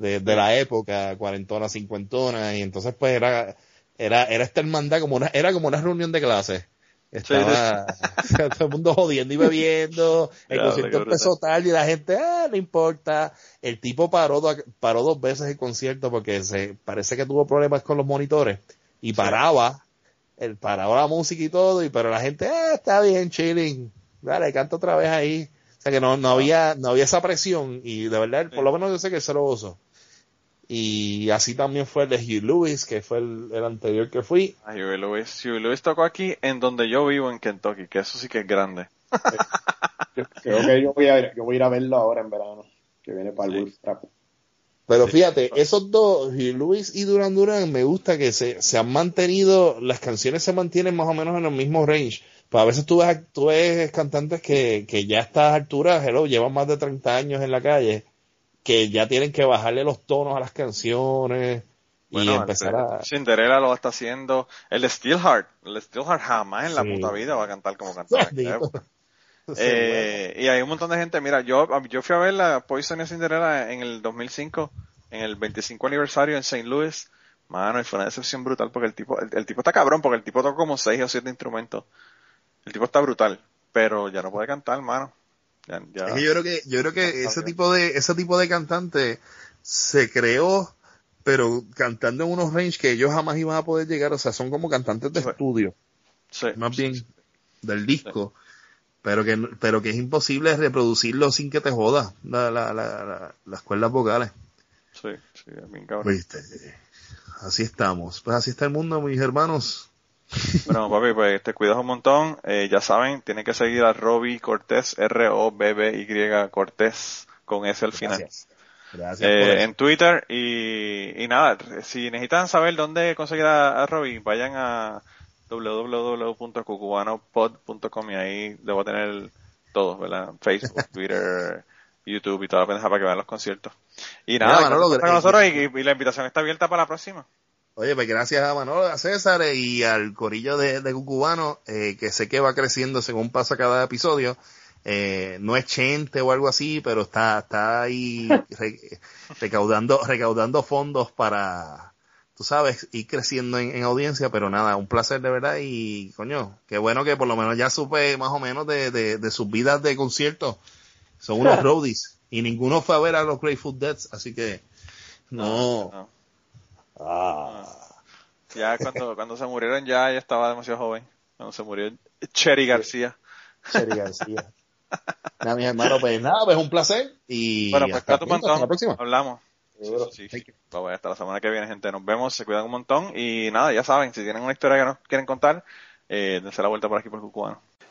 Speaker 5: de, de la época, cuarentona, cincuentona, y entonces pues era, era, era esta hermandad como una, era como una reunión de clase. Estaba todo el mundo jodiendo y bebiendo, el concierto empezó tarde y la gente, ah, no importa. El tipo paró, paró dos veces el concierto porque se, parece que tuvo problemas con los monitores y paraba, el paraba la música y todo, y pero la gente, ah, está bien, chilling, dale, canta otra vez ahí. O sea que no, no había, no había esa presión y de verdad, por lo menos yo sé que se lo. Y así también fue el de Hugh Lewis, que fue el, el anterior que fui.
Speaker 3: Ah, Huey Lewis. Huey Lewis tocó aquí en donde yo vivo en Kentucky, que eso sí que es grande.
Speaker 6: Yo creo que yo voy a ir, yo voy a ir a verlo ahora en verano, que viene para el
Speaker 3: Sí.
Speaker 6: Wolf Trap.
Speaker 5: Pero fíjate, esos dos, Hugh Lewis y Duran Duran, me gusta que se, se han mantenido, las canciones se mantienen más o menos en el mismo range. Pues a veces tú ves, tú ves cantantes que, que ya a estas alturas, hello, llevan más de 30 años en la calle, que ya tienen que bajarle los tonos a las canciones y empezar a...
Speaker 3: Cinderella lo está haciendo. El Steelheart. El Steelheart jamás en la
Speaker 5: Sí.
Speaker 3: puta vida va a cantar como cantaba. en. Eh, y hay un montón de gente, mira, yo, yo fui a ver la Poison y Cinderella en el 2005, en el 25 aniversario en St. Louis. Mano, y fue una decepción brutal porque el tipo, el, el tipo está cabrón porque el tipo toca como seis o siete instrumentos. El tipo está brutal, pero ya no puede cantar, mano. Ya, ya-
Speaker 5: Es que yo creo que, yo creo que ese tipo de, ese tipo de cantante se creó, pero cantando en unos range que ellos jamás iban a poder llegar, o sea, son como cantantes de
Speaker 3: Sí.
Speaker 5: estudio.
Speaker 3: sí,
Speaker 5: más
Speaker 3: sí,
Speaker 5: bien del disco, pero que pero que es imposible reproducirlo sin que te joda la, la, la, la- las cuerdas vocales.
Speaker 3: Sí, sí, es bien cabrón.
Speaker 5: Viste, así estamos. Pues así está el mundo, mis hermanos.
Speaker 3: Bueno, papi, pues te cuidas un montón. Eh, ya saben, tienen que seguir a Robbie Cortés, R-O-B-B-Y Cortés, con S al final.
Speaker 5: Gracias. Gracias
Speaker 3: Eh,
Speaker 5: por eso.
Speaker 3: en Twitter y, y nada, si necesitan saber dónde conseguir a, a Robbie, vayan a www.cucubanopod.com y ahí debo tener todo, ¿verdad? Facebook, Twitter, YouTube y toda la pendeja para que vean los conciertos. Y
Speaker 5: Mira,
Speaker 3: nada,
Speaker 5: Manolo,
Speaker 3: gracias a
Speaker 5: gra-
Speaker 3: nosotros y, y la invitación está abierta para la próxima.
Speaker 5: Oye, pues gracias a Manolo, a César eh, y al corillo de, de Cucubano, eh, que sé que va creciendo según pasa cada episodio. Eh, no es chente o algo así, pero está, está ahí re- recaudando, recaudando fondos para, tú sabes, ir creciendo en, en audiencia, pero nada, un placer de verdad y coño, qué bueno que por lo menos ya supe más o menos de, de, de sus vidas de conciertos. Son unos roadies y ninguno fue a ver a los Grateful Dead, así que no.
Speaker 3: No.
Speaker 5: Ah.
Speaker 3: Ya cuando, cuando se murieron ya, ya estaba demasiado joven. Cuando se murió Cherry García.
Speaker 5: Cheri García. Nada, mis hermanos, pues nada, pues un placer y
Speaker 3: Bueno, pues
Speaker 5: hasta,
Speaker 3: un
Speaker 5: hasta la próxima.
Speaker 3: Hablamos. Sí, sí, sí. Bye, bye, hasta la semana que viene, gente. Nos vemos, se cuidan un montón. Y nada, ya saben, si tienen una historia que nos quieren contar, eh, dense la vuelta por aquí por Cucubano.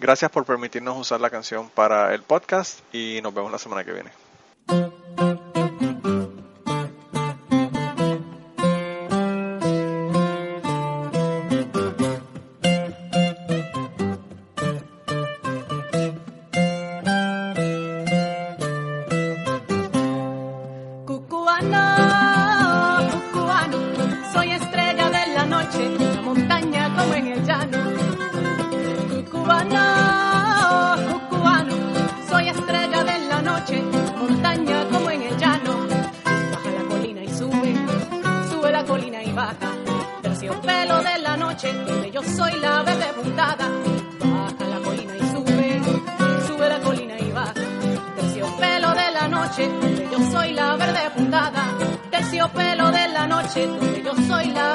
Speaker 3: Gracias por permitirnos usar la canción para el podcast y nos vemos la semana que viene.
Speaker 7: Yo soy la verde puntada. Baja la colina y sube, sube la colina y baja. Terciopelo de la noche, yo soy la verde puntada. Terciopelo de la noche, yo soy la